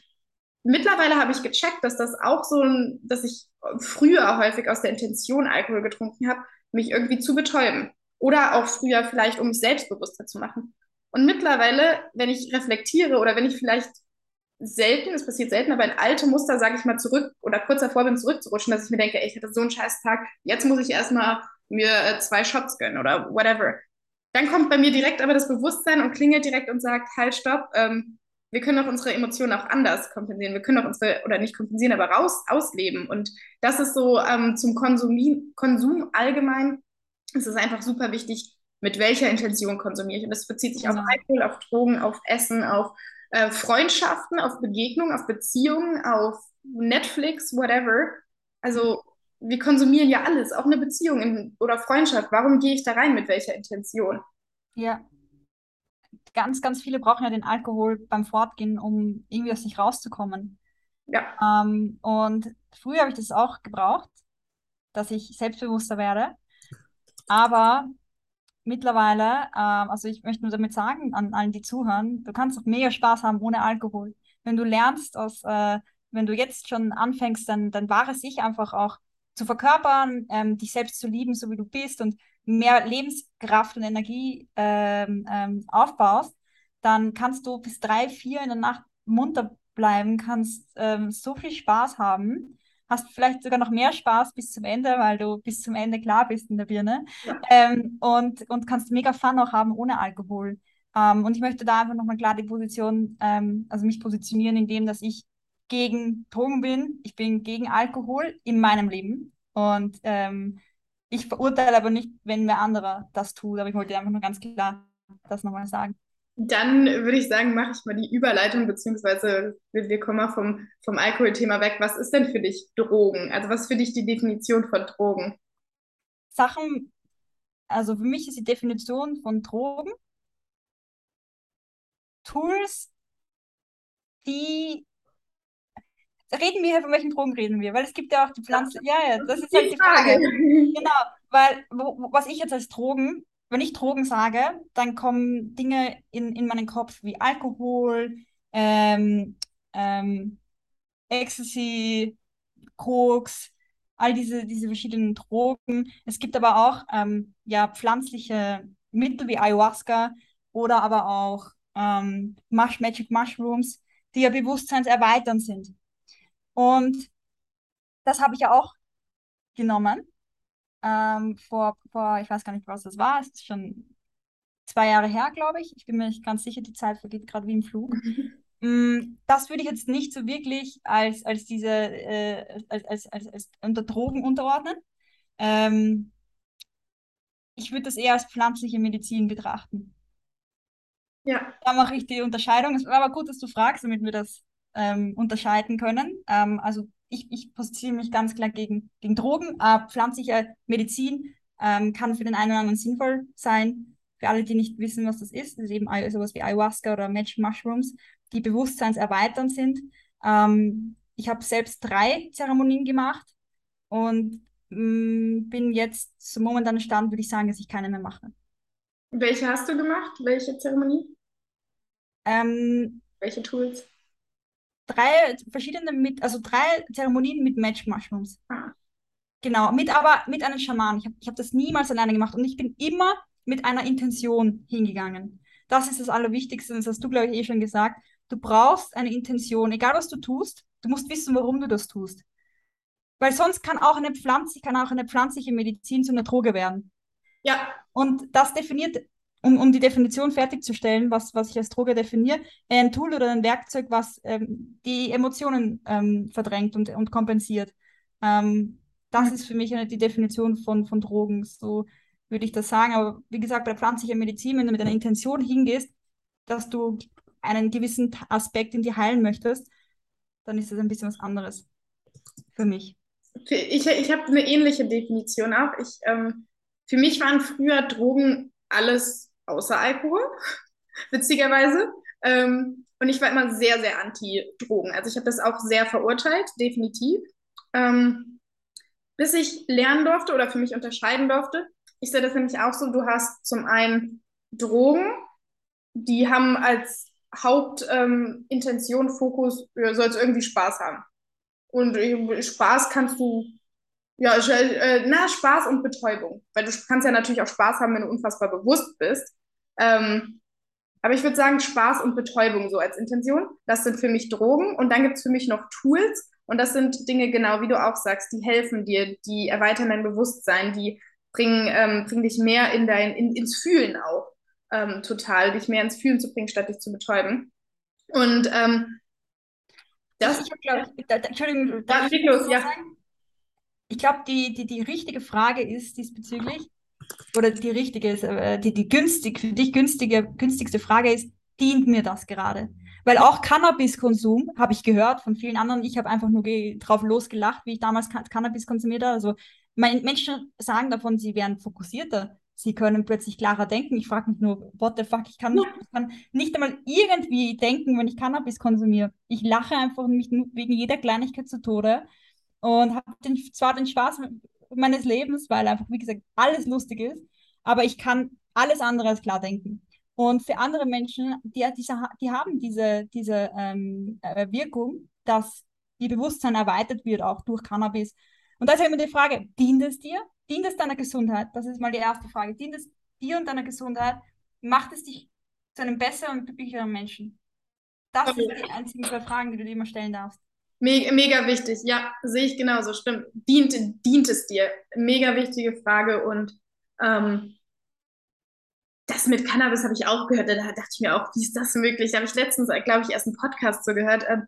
mittlerweile habe ich gecheckt, dass das auch so ein, dass ich früher häufig aus der Intention Alkohol getrunken habe, mich irgendwie zu betäuben. Oder auch früher vielleicht, um mich selbstbewusster zu machen. Und mittlerweile, wenn ich reflektiere oder wenn ich vielleicht selten, es passiert selten, aber in alte Muster, sage ich mal, zurück oder kurz davor bin, zurückzurutschen, dass ich mir denke, ey, ich hatte so einen scheiß Tag, jetzt muss ich erstmal mir äh, zwei Shots gönnen oder whatever. Dann kommt bei mir direkt aber das Bewusstsein und klingelt direkt und sagt, halt, stopp, ähm, wir können auch unsere Emotionen auch anders kompensieren. Wir können auch unsere, oder nicht kompensieren, aber raus, ausleben. Und das ist so ähm, zum Konsum, Konsum allgemein, es ist einfach super wichtig, mit welcher Intention konsumiere ich. Und das bezieht sich genau. auf Alkohol, auf Drogen, auf Essen, auf äh, Freundschaften, auf Begegnungen, auf Beziehungen, auf Netflix, whatever. Also wir konsumieren ja alles, auch eine Beziehung in, oder Freundschaft. Warum gehe ich da rein, mit welcher Intention? Ja. Ganz, ganz viele brauchen ja den Alkohol beim Fortgehen, um irgendwie aus sich rauszukommen. Ja. Ähm, und früher habe ich das auch gebraucht, dass ich selbstbewusster werde. Aber mittlerweile, ähm, also ich möchte nur damit sagen, an allen, die zuhören, du kannst auch mega Spaß haben ohne Alkohol. Wenn du lernst, aus, äh, wenn du jetzt schon anfängst, dann, dann wahre sich einfach auch zu verkörpern, ähm, dich selbst zu lieben, so wie du bist und mehr Lebenskraft und Energie ähm, ähm, aufbaust, dann kannst du bis drei, vier in der Nacht munter bleiben, kannst ähm, so viel Spaß haben hast vielleicht sogar noch mehr Spaß bis zum Ende, weil du bis zum Ende klar bist in der Birne ja. ähm, und, und kannst mega Fun auch haben ohne Alkohol. Ähm, und ich möchte da einfach nochmal klar die Position, ähm, also mich positionieren, indem dass ich gegen Drogen bin, ich bin gegen Alkohol in meinem Leben und ähm, ich verurteile aber nicht, wenn wer anderer das tut, aber ich wollte einfach nur ganz klar das nochmal sagen. Dann würde ich sagen, mache ich mal die Überleitung, beziehungsweise wir kommen mal vom, vom Alkoholthema weg. Was ist denn für dich Drogen? Also was ist für dich die Definition von Drogen? Sachen, also für mich ist die Definition von Drogen Tools, die reden wir, von welchen Drogen reden wir? Weil es gibt ja auch die Pflanzen. Ja, ja, das ist halt die Frage. Genau, weil wo, was ich jetzt als Drogen, wenn ich Drogen sage, dann kommen Dinge in, in meinen Kopf wie Alkohol, ähm, ähm, Ecstasy, Koks, all diese, diese verschiedenen Drogen. Es gibt aber auch ähm, ja, pflanzliche Mittel wie Ayahuasca oder aber auch ähm, Magic Mushrooms, die ja bewusstseinserweiternd sind. Und das habe ich ja auch genommen. Ähm, vor, vor, ich weiß gar nicht, was das war. Es ist schon zwei Jahre her, glaube ich. Ich bin mir nicht ganz sicher, die Zeit vergeht gerade wie im Flug. Mm, das würde ich jetzt nicht so wirklich als, als diese, äh, als, als, als, als unter Drogen unterordnen. Ähm, ich würde das eher als pflanzliche Medizin betrachten. Ja. Da mache ich die Unterscheidung. Es war aber gut, dass du fragst, damit wir das ähm, unterscheiden können. Ähm, also ich, ich positioniere mich ganz klar gegen, gegen Drogen. Äh, pflanzliche Medizin ähm, kann für den einen oder anderen sinnvoll sein. Für alle, die nicht wissen, was das ist, das ist eben sowas wie Ayahuasca oder Magic Mushrooms, die bewusstseinserweiternd sind. Ähm, ich habe selbst drei Zeremonien gemacht und mh, mm, bin jetzt zum momentanen Stand, würde ich sagen, dass ich keine mehr mache. Welche hast du gemacht? Welche Zeremonie? Ähm, Welche Tools? Drei verschiedene mit, also drei Zeremonien mit Magic Mushrooms. Ah. Genau, mit aber mit einem Schaman. Ich habe ich hab das niemals alleine gemacht und ich bin immer mit einer Intention hingegangen. Das ist das Allerwichtigste, das hast du, glaube ich, eh schon gesagt. Du brauchst eine Intention, egal was du tust, du musst wissen, warum du das tust. Weil sonst kann auch eine Pflanze, kann auch eine pflanzliche Medizin zu einer Droge werden. Ja. Und das definiert um, um die Definition fertigzustellen, was, was ich als Droge definiere, ein Tool oder ein Werkzeug, was ähm, die Emotionen ähm, verdrängt und, und kompensiert. Ähm, das ist für mich eine, die Definition von, von Drogen, so würde ich das sagen. Aber wie gesagt, bei pflanzlicher Medizin, wenn du mit einer Intention hingehst, dass du einen gewissen Aspekt in dir heilen möchtest, dann ist das ein bisschen was anderes für mich. Ich, ich habe eine ähnliche Definition auch. Ich, ähm, für mich waren früher Drogen alles außer Alkohol, witzigerweise. Ähm, und ich war immer sehr, sehr anti-Drogen. Also ich habe das auch sehr verurteilt, definitiv. Ähm, bis ich lernen durfte oder für mich unterscheiden durfte. Ich sehe das nämlich auch so, du hast zum einen Drogen, die haben als Hauptintention, ähm, Fokus, du sollst irgendwie Spaß haben. Und äh, Spaß kannst du ja, äh, na, Spaß und Betäubung. Weil du kannst ja natürlich auch Spaß haben, wenn du unfassbar bewusst bist. Ähm, aber ich würde sagen, Spaß und Betäubung so als Intention. Das sind für mich Drogen. Und dann gibt es für mich noch Tools. Und das sind Dinge, genau wie du auch sagst, die helfen dir, die erweitern dein Bewusstsein, die bringen, ähm, bringen dich mehr in dein, in, ins Fühlen auch. Ähm, total, dich mehr ins Fühlen zu bringen, statt dich zu betäuben. Und ähm, das. Ich, ich glaub, da, Entschuldigung, darf ich los, ja. Sagen? ich glaube, die, die, die richtige Frage ist diesbezüglich, oder die richtige, äh, die, die günstig, für dich günstige, günstigste Frage ist, dient mir das gerade? Weil auch Cannabiskonsum, habe ich gehört von vielen anderen, ich habe einfach nur drauf losgelacht, wie ich damals Cannabis konsumiert habe. Also mein, Menschen sagen davon, sie wären fokussierter, sie können plötzlich klarer denken. Ich frage mich nur, what the fuck, ich kann, nicht, ich kann nicht einmal irgendwie denken, wenn ich Cannabis konsumiere. Ich lache einfach mich wegen jeder Kleinigkeit zu Tode und habe zwar den Spaß meines Lebens, weil einfach, wie gesagt, alles lustig ist, aber ich kann alles andere als klar denken. Und für andere Menschen, die, diese, die haben diese, diese ähm, äh, Wirkung, dass ihr Bewusstsein erweitert wird, auch durch Cannabis. Und da ist immer die Frage, dient es dir? Dient es deiner Gesundheit? Das ist mal die erste Frage. Dient es dir und deiner Gesundheit? Macht es dich zu einem besseren und glücklicheren Menschen? Das sind die einzigen zwei Fragen, die du dir immer stellen darfst. Mega, mega wichtig, ja, sehe ich genauso, stimmt. Dient, dient es dir? Mega wichtige Frage und ähm, das mit Cannabis habe ich auch gehört, da dachte ich mir auch, wie ist das möglich? Da habe ich letztens, glaube ich, erst einen Podcast so gehört. Ähm,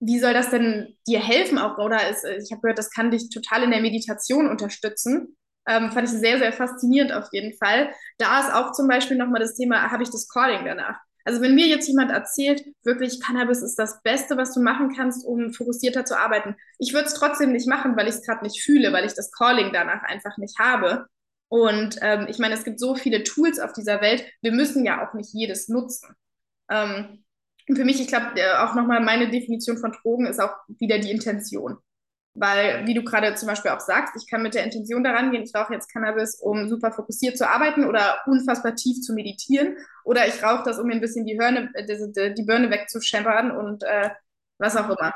wie soll das denn dir helfen auch? Oder ist, ich habe gehört, das kann dich total in der Meditation unterstützen. Ähm, fand ich sehr, sehr faszinierend auf jeden Fall. Da ist auch zum Beispiel nochmal das Thema, habe ich das Calling danach? Also wenn mir jetzt jemand erzählt, wirklich Cannabis ist das Beste, was du machen kannst, um fokussierter zu arbeiten, ich würde es trotzdem nicht machen, weil ich es gerade nicht fühle, weil ich das Calling danach einfach nicht habe. Und ähm, ich meine, es gibt so viele Tools auf dieser Welt, wir müssen ja auch nicht jedes nutzen. Ähm, für mich, ich glaube, äh, auch nochmal meine Definition von Drogen ist auch wieder die Intention. Weil, wie du gerade zum Beispiel auch sagst, ich kann mit der Intention daran gehen, ich rauche jetzt Cannabis, um super fokussiert zu arbeiten oder unfassbar tief zu meditieren. Oder ich rauche das, um mir ein bisschen die, Hörne, äh, die, die Birne wegzuscheppern und äh, was auch immer.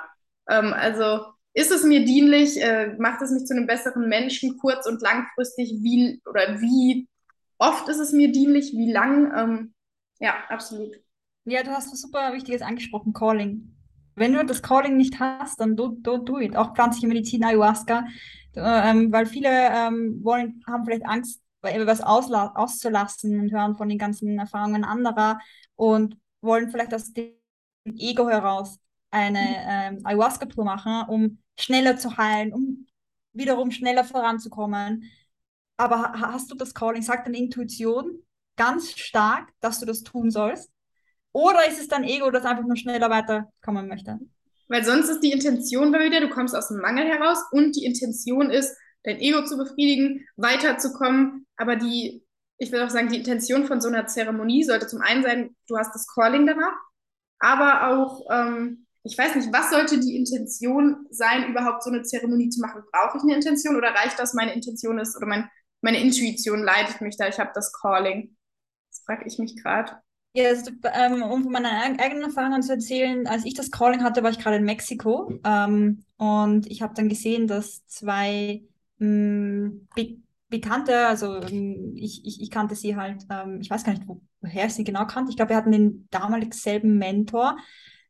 Ähm, also ist es mir dienlich, äh, macht es mich zu einem besseren Menschen, kurz- und langfristig, wie oder wie oft ist es mir dienlich, wie lang? Ähm, ja, absolut. Ja, du hast was super Wichtiges angesprochen, Calling. Wenn du das Calling nicht hast, dann do, do, do it. Auch pflanzliche Medizin, Ayahuasca, ähm, weil viele ähm, wollen, haben vielleicht Angst, etwas auszulassen und hören von den ganzen Erfahrungen anderer und wollen vielleicht aus dem Ego heraus eine ähm, Ayahuasca-Tour machen, um schneller zu heilen, um wiederum schneller voranzukommen. Aber hast du das Calling, sagt deine Intuition ganz stark, dass du das tun sollst? Oder ist es dann Ego, das einfach nur schneller weiterkommen möchte? Weil sonst ist die Intention dir, du kommst aus dem Mangel heraus und die Intention ist, dein Ego zu befriedigen, weiterzukommen. Aber die, ich will auch sagen, die Intention von so einer Zeremonie sollte zum einen sein, du hast das Calling danach, aber auch, ähm, ich weiß nicht, was sollte die Intention sein, überhaupt so eine Zeremonie zu machen? Brauche ich eine Intention oder reicht das, meine Intention ist oder mein, meine Intuition leitet mich da, ich habe das Calling? Das frage ich mich gerade. Ja, also, ähm, um von meinen eigenen Erfahrungen zu erzählen, als ich das Calling hatte, war ich gerade in Mexiko ähm, und ich habe dann gesehen, dass zwei mh, mm, Be Bekannte, also ähm, ich, ich, ich kannte sie halt, ähm, ich weiß gar nicht, wo, woher ich sie genau kannte. Ich glaube, wir hatten den damalig selben Mentor,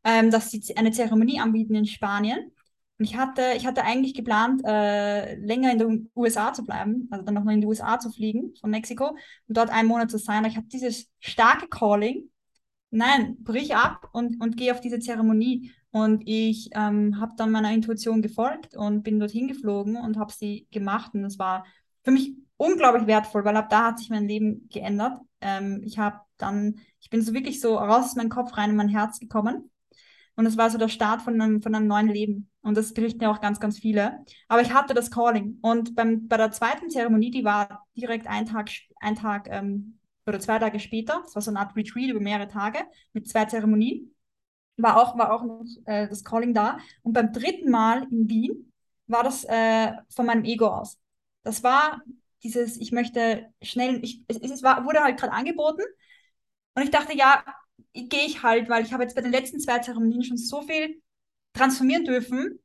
ähm, dass sie eine Zeremonie anbieten in Spanien. Ich hatte, ich hatte eigentlich geplant, äh, länger in den USA zu bleiben, also dann noch in die USA zu fliegen von Mexiko und dort einen Monat zu sein. Aber ich habe dieses starke Calling, nein, brich ab und, und gehe auf diese Zeremonie. Und ich ähm, habe dann meiner Intuition gefolgt und bin dorthin geflogen und habe sie gemacht. Und das war für mich unglaublich wertvoll, weil ab da hat sich mein Leben geändert. Ähm, ich habe dann, ich bin so wirklich so raus aus meinem Kopf rein in mein Herz gekommen. Und es war so der Start von einem, von einem neuen Leben. Und das berichten ja auch ganz, ganz viele. Aber ich hatte das Calling. Und beim, bei der zweiten Zeremonie, die war direkt ein Tag, ein Tag ähm, oder zwei Tage später, das war so eine Art Retreat über mehrere Tage mit zwei Zeremonien, war auch, war auch noch äh, das Calling da. Und beim dritten Mal in Wien war das äh, von meinem Ego aus. Das war dieses, ich möchte schnell, ich, es, es war, wurde halt gerade angeboten. Und ich dachte, ja, gehe ich halt, weil ich habe jetzt bei den letzten zwei Zeremonien schon so viel transformieren dürfen.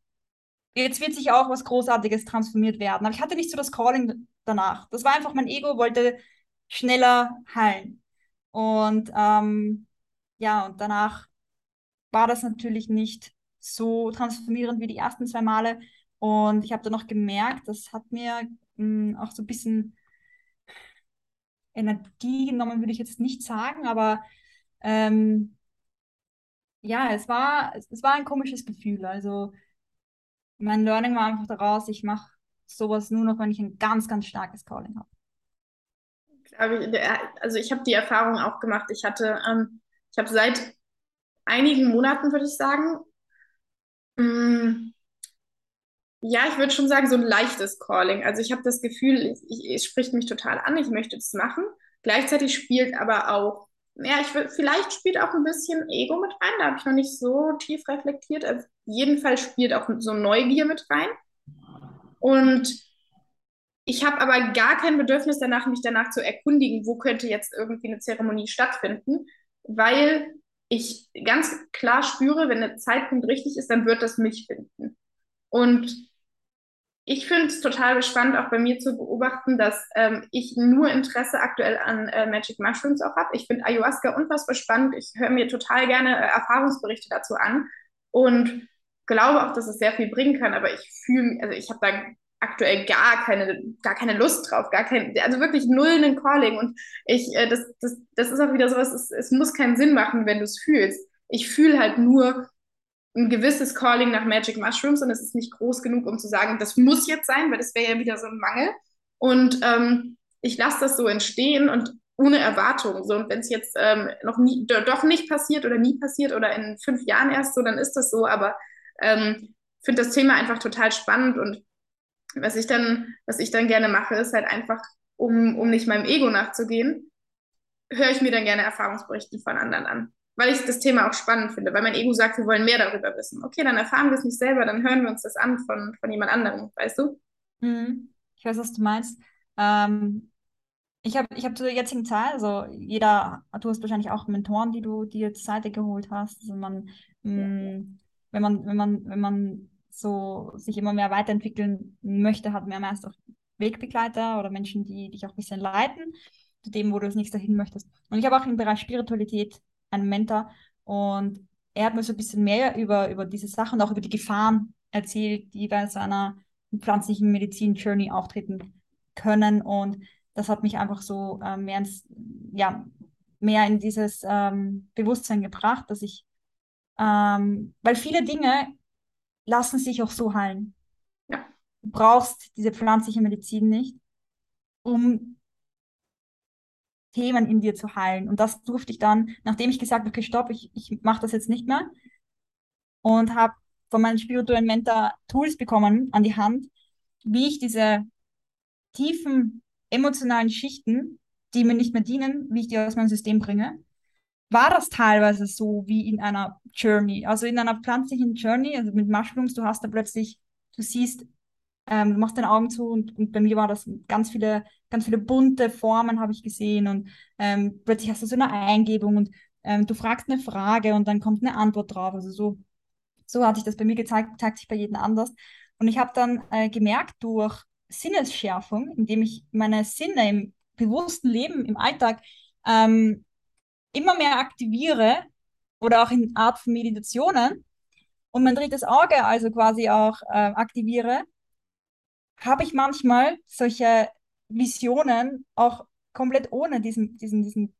Jetzt wird sich auch was Großartiges transformiert werden. Aber ich hatte nicht so das Calling danach. Das war einfach, mein Ego wollte schneller heilen. Und ähm, ja, und danach war das natürlich nicht so transformierend wie die ersten zwei Male. Und ich habe dann noch gemerkt, das hat mir mh, hm, auch so ein bisschen Energie genommen, würde ich jetzt nicht sagen, aber ähm, ja, es war, es war ein komisches Gefühl. Also mein Learning war einfach daraus, ich mache sowas nur noch, wenn ich ein ganz, ganz starkes Calling habe. Also ich habe die Erfahrung auch gemacht. Ich hatte, ähm, ich habe seit einigen Monaten, würde ich sagen, mh, mm, ja, ich würde schon sagen, so ein leichtes Calling. Also ich habe das Gefühl, es spricht mich total an, ich möchte das machen. Gleichzeitig spielt aber auch ja, ich will, vielleicht spielt auch ein bisschen Ego mit rein, da habe ich noch nicht so tief reflektiert. Also jedenfalls spielt auch so Neugier mit rein. Und ich habe aber gar kein Bedürfnis danach, mich danach zu erkundigen, wo könnte jetzt irgendwie eine Zeremonie stattfinden, weil ich ganz klar spüre, wenn der Zeitpunkt richtig ist, dann wird das mich finden. Und ich finde es total spannend, auch bei mir zu beobachten, dass ähm, ich nur Interesse aktuell an äh, Magic Mushrooms auch habe. Ich finde Ayahuasca unfassbar spannend. Ich höre mir total gerne äh, Erfahrungsberichte dazu an und glaube auch, dass es sehr viel bringen kann. Aber ich fühle, also ich habe da aktuell gar keine, gar keine Lust drauf, gar kein, also wirklich null einen Calling. Und ich, äh, das, das, das ist auch wieder sowas, es, es muss keinen Sinn machen, wenn du es fühlst. Ich fühle halt nur, ein gewisses Calling nach Magic Mushrooms und es ist nicht groß genug, um zu sagen, das muss jetzt sein, weil das wäre ja wieder so ein Mangel. Und ähm, ich lasse das so entstehen und ohne Erwartung. So, und wenn es jetzt ähm, noch nie, doch nicht passiert oder nie passiert oder in fünf Jahren erst so, dann ist das so. Aber ähm, finde das Thema einfach total spannend und was ich dann, was ich dann gerne mache, ist halt einfach, um, um nicht meinem Ego nachzugehen, höre ich mir dann gerne Erfahrungsberichte von anderen an. Weil ich das Thema auch spannend finde, weil mein Ego sagt, wir wollen mehr darüber wissen. Okay, dann erfahren wir es nicht selber, dann hören wir uns das an von, von jemand anderem, weißt du? Mhm. Ich weiß, was du meinst. Ähm, ich habe ich hab zu der jetzigen Zeit, also jeder, du hast wahrscheinlich auch Mentoren, die du dir zur Seite geholt hast. Also man, mh, mm, wenn man, wenn man, wenn man so sich immer mehr weiterentwickeln möchte, hat man meist auch Wegbegleiter oder Menschen, die dich auch ein bisschen leiten, zu dem, wo du als nächstes hin möchtest. Und ich habe auch im Bereich Spiritualität einen Mentor und er hat mir so ein bisschen mehr über, über diese Sachen, auch über die Gefahren erzählt, die bei seiner pflanzlichen Medizin-Journey auftreten können. Und das hat mich einfach so äh, mehr, ins, ja, mehr in dieses ähm, Bewusstsein gebracht, dass ich, ähm, weil viele Dinge lassen sich auch so heilen. Ja. Du brauchst diese pflanzliche Medizin nicht, um Themen in dir zu heilen. Und das durfte ich dann, nachdem ich gesagt habe, okay, stopp, ich, ich mache das jetzt nicht mehr und habe von meinem spirituellen Mentor Tools bekommen an die Hand, wie ich diese tiefen emotionalen Schichten, die mir nicht mehr dienen, wie ich die aus meinem System bringe, war das teilweise so wie in einer Journey. Also in einer pflanzlichen Journey, also mit Mushrooms, du hast da plötzlich, du siehst, ähm, du machst deine Augen zu und, und bei mir war das ganz viele, ganz viele bunte Formen habe ich gesehen und ähm, plötzlich hast du so eine Eingebung und ähm, du fragst eine Frage und dann kommt eine Antwort drauf. Also so, so hat sich das bei mir gezeigt, zeigt sich bei jedem anders. Und ich habe dann äh, gemerkt durch Sinnesschärfung, indem ich meine Sinne im bewussten Leben, im Alltag ähm, immer mehr aktiviere oder auch in Art von Meditationen und mein drittes Auge also quasi auch äh, aktiviere, habe ich manchmal solche Visionen auch komplett ohne diesen, diesen, diesen,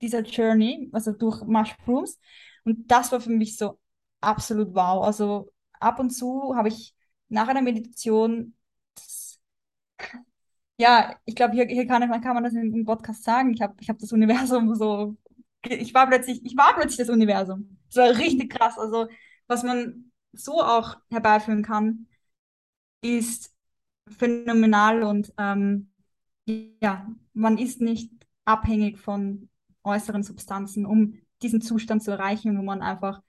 dieser Journey, also durch Mushrooms. Und das war für mich so absolut wow. Also ab und zu habe ich nach einer Meditation, das, ja, ich glaube, hier, hier kann, kann man das im, Podcast sagen. Ich habe ich hab das Universum so, ich war plötzlich, ich war plötzlich das Universum. Das war richtig krass. Also, was man so auch herbeiführen kann, ist phänomenal und ähm, ja, man ist nicht abhängig von äußeren Substanzen, um diesen Zustand zu erreichen, wo man einfach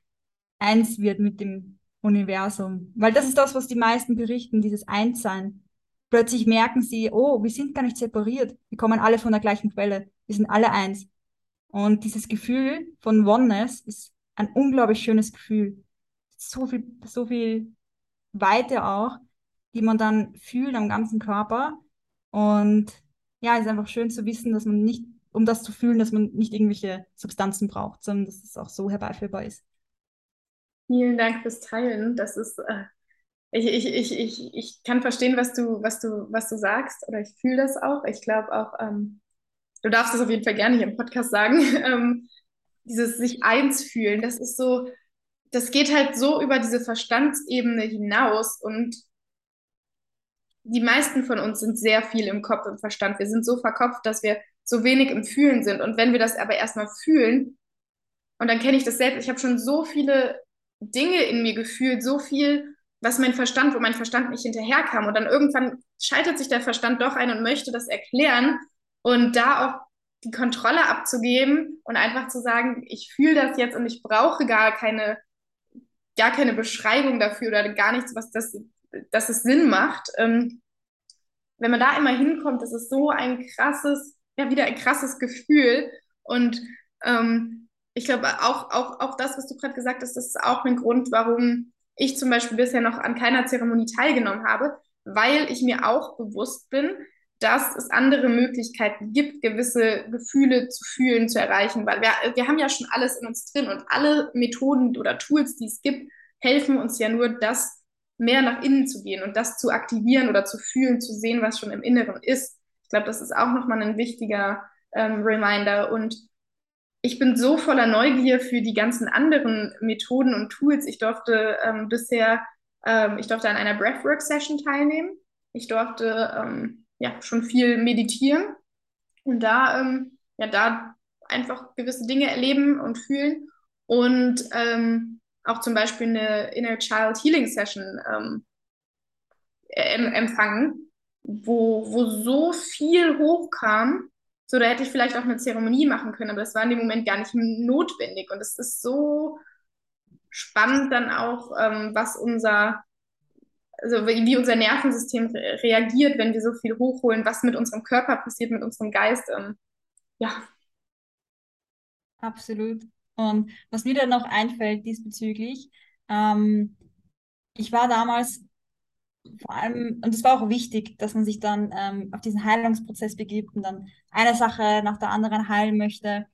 eins wird mit dem Universum. Weil das ist das, was die meisten berichten, dieses Einssein. Plötzlich merken sie, oh, wir sind gar nicht separiert. Wir kommen alle von der gleichen Quelle. Wir sind alle eins. Und dieses Gefühl von Oneness ist ein unglaublich schönes Gefühl. So viel, so viel Weite auch, die man dann fühlt am ganzen Körper. Und ja, es ist einfach schön zu wissen, dass man nicht, um das zu fühlen, dass man nicht irgendwelche Substanzen braucht, sondern dass es auch so herbeiführbar ist. Vielen Dank fürs Teilen. Das ist, äh, ich, ich, ich, ich, ich kann verstehen, was du, was du, was du sagst, oder ich fühle das auch. Ich glaube auch, ähm, du darfst das auf jeden Fall gerne hier im Podcast sagen. ähm, dieses sich eins fühlen, das ist so, das geht halt so über diese Verstandsebene hinaus und die meisten von uns sind sehr viel im Kopf, im Verstand. Wir sind so verkopft, dass wir so wenig im Fühlen sind. Und wenn wir das aber erstmal fühlen, und dann kenne ich das selbst, ich habe schon so viele Dinge in mir gefühlt, so viel, was mein Verstand, wo mein Verstand nicht hinterherkam. Und dann irgendwann schaltet sich der Verstand doch ein und möchte das erklären und da auch die Kontrolle abzugeben und einfach zu sagen, ich fühle das jetzt und ich brauche gar keine, gar keine Beschreibung dafür oder gar nichts, was das, dass es Sinn macht. Ähm, wenn man da immer hinkommt, das ist so ein krasses, ja, wieder ein krasses Gefühl. Und ähm, ich glaube, auch, auch, auch das, was du gerade gesagt hast, das ist auch ein Grund, warum ich zum Beispiel bisher noch an keiner Zeremonie teilgenommen habe, weil ich mir auch bewusst bin, dass es andere Möglichkeiten gibt, gewisse Gefühle zu fühlen, zu erreichen, weil wir, wir haben ja schon alles in uns drin und alle Methoden oder Tools, die es gibt, helfen uns ja nur, das mehr nach innen zu gehen und das zu aktivieren oder zu fühlen, zu sehen, was schon im Inneren ist. Ich glaube, das ist auch nochmal ein wichtiger ähm, Reminder und ich bin so voller Neugier für die ganzen anderen Methoden und Tools. Ich durfte ähm, bisher, ähm, ich durfte an einer Breathwork-Session teilnehmen. Ich durfte ähm, ja schon viel meditieren und da, ähm, ja, da einfach gewisse Dinge erleben und fühlen und ähm, auch zum Beispiel eine Inner Child Healing Session ähm, empfangen, wo, wo so viel hochkam So, da hätte ich vielleicht auch eine Zeremonie machen können, aber das war in dem Moment gar nicht notwendig. Und es ist so spannend dann auch, ähm, was unser, also wie unser Nervensystem re reagiert, wenn wir so viel hochholen, was mit unserem Körper passiert, mit unserem Geist. Ähm, ja. Absolut. Und was mir dann noch einfällt diesbezüglich, ähm, ich war damals vor allem, und es war auch wichtig, dass man sich dann ähm, auf diesen Heilungsprozess begibt und dann eine Sache nach der anderen heilen möchte.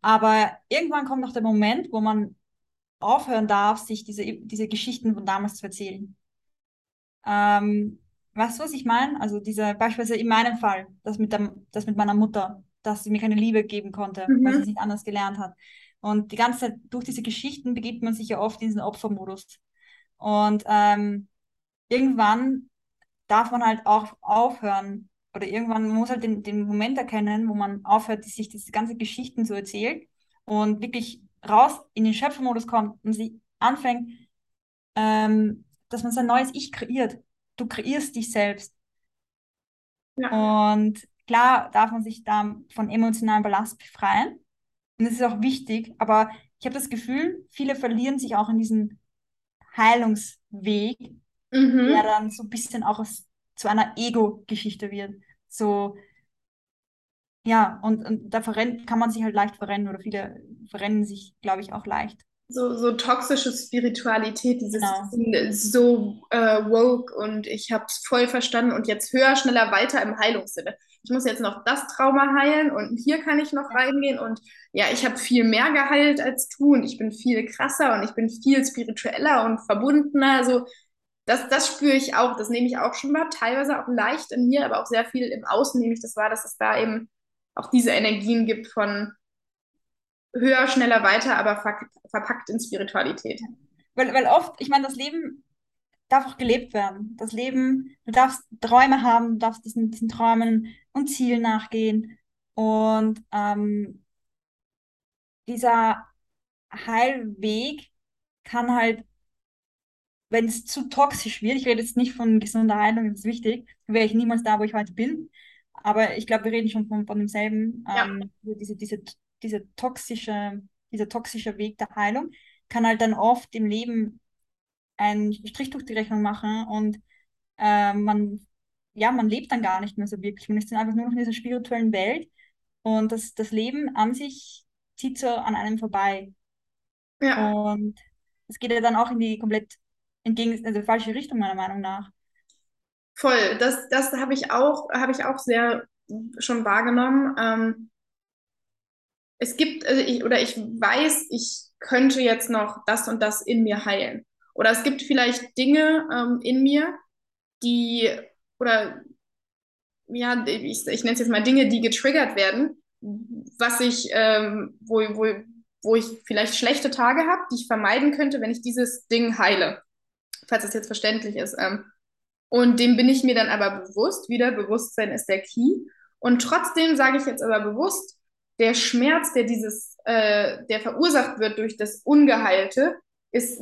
Aber irgendwann kommt noch der Moment, wo man aufhören darf, sich diese, diese Geschichten von damals zu erzählen. Ähm, weißt du, was ich meine? Also diese, beispielsweise in meinem Fall, das mit, der, das mit meiner Mutter, dass sie mir keine Liebe geben konnte, mhm. weil sie es nicht anders gelernt hat. Und die ganze Zeit durch diese Geschichten begibt man sich ja oft in diesen Opfermodus. Und ähm, irgendwann darf man halt auch aufhören oder irgendwann man muss halt den, den Moment erkennen, wo man aufhört, sich diese ganze Geschichten zu erzählen und wirklich raus in den Schöpfermodus kommt und sich anfängt, ähm, dass man sein neues Ich kreiert. Du kreierst dich selbst. Ja. Und klar darf man sich da von emotionalen Ballast befreien. Und das ist auch wichtig, aber ich habe das Gefühl, viele verlieren sich auch in diesem Heilungsweg, mhm. der dann so ein bisschen auch aus, zu einer Ego-Geschichte wird. So, ja, und, und da verrennt, kann man sich halt leicht verrennen oder viele verrennen sich, glaube ich, auch leicht. So, so toxische Spiritualität, dieses genau. so äh, woke und ich habe es voll verstanden und jetzt höher, schneller, weiter im Heilungssinne. Ich muss jetzt noch das Trauma heilen und hier kann ich noch reingehen und ja, ich habe viel mehr geheilt als du und ich bin viel krasser und ich bin viel spiritueller und verbundener. Also das, das spüre ich auch, das nehme ich auch schon mal, teilweise auch leicht in mir, aber auch sehr viel im Außen nehme ich das wahr, dass es da eben auch diese Energien gibt von höher, schneller, weiter, aber verpackt in Spiritualität. Weil, weil oft, ich meine, das Leben darf auch gelebt werden. Das Leben, du darfst Träume haben, du darfst diesen, diesen Träumen und Zielen nachgehen. Und ähm, dieser Heilweg kann halt, wenn es zu toxisch wird, ich rede jetzt nicht von gesunder Heilung, das ist wichtig, wäre ich niemals da, wo ich heute bin, aber ich glaube, wir reden schon von, von demselben. Ja. Ähm, diese, diese, diese toxische, dieser toxische Weg der Heilung kann halt dann oft im Leben einen Strich durch die Rechnung machen und äh, man, ja, man lebt dann gar nicht mehr so wirklich. Man ist dann einfach nur noch in dieser spirituellen Welt und das, das Leben an sich zieht so an einem vorbei. Ja. Und es geht ja dann auch in die komplett entgegen, also falsche Richtung, meiner Meinung nach. Voll, das, das habe ich auch, habe ich auch sehr schon wahrgenommen. Ähm, es gibt, also ich, oder ich weiß, ich könnte jetzt noch das und das in mir heilen. Oder es gibt vielleicht Dinge ähm, in mir, die, oder ja, ich, ich nenne es jetzt mal Dinge, die getriggert werden, was ich, ähm, wo, wo, wo ich vielleicht schlechte Tage habe, die ich vermeiden könnte, wenn ich dieses Ding heile. Falls das jetzt verständlich ist. Ähm, und dem bin ich mir dann aber bewusst, wieder Bewusstsein ist der Key. Und trotzdem sage ich jetzt aber bewusst, der Schmerz, der dieses, äh, der verursacht wird durch das Ungeheilte, ist,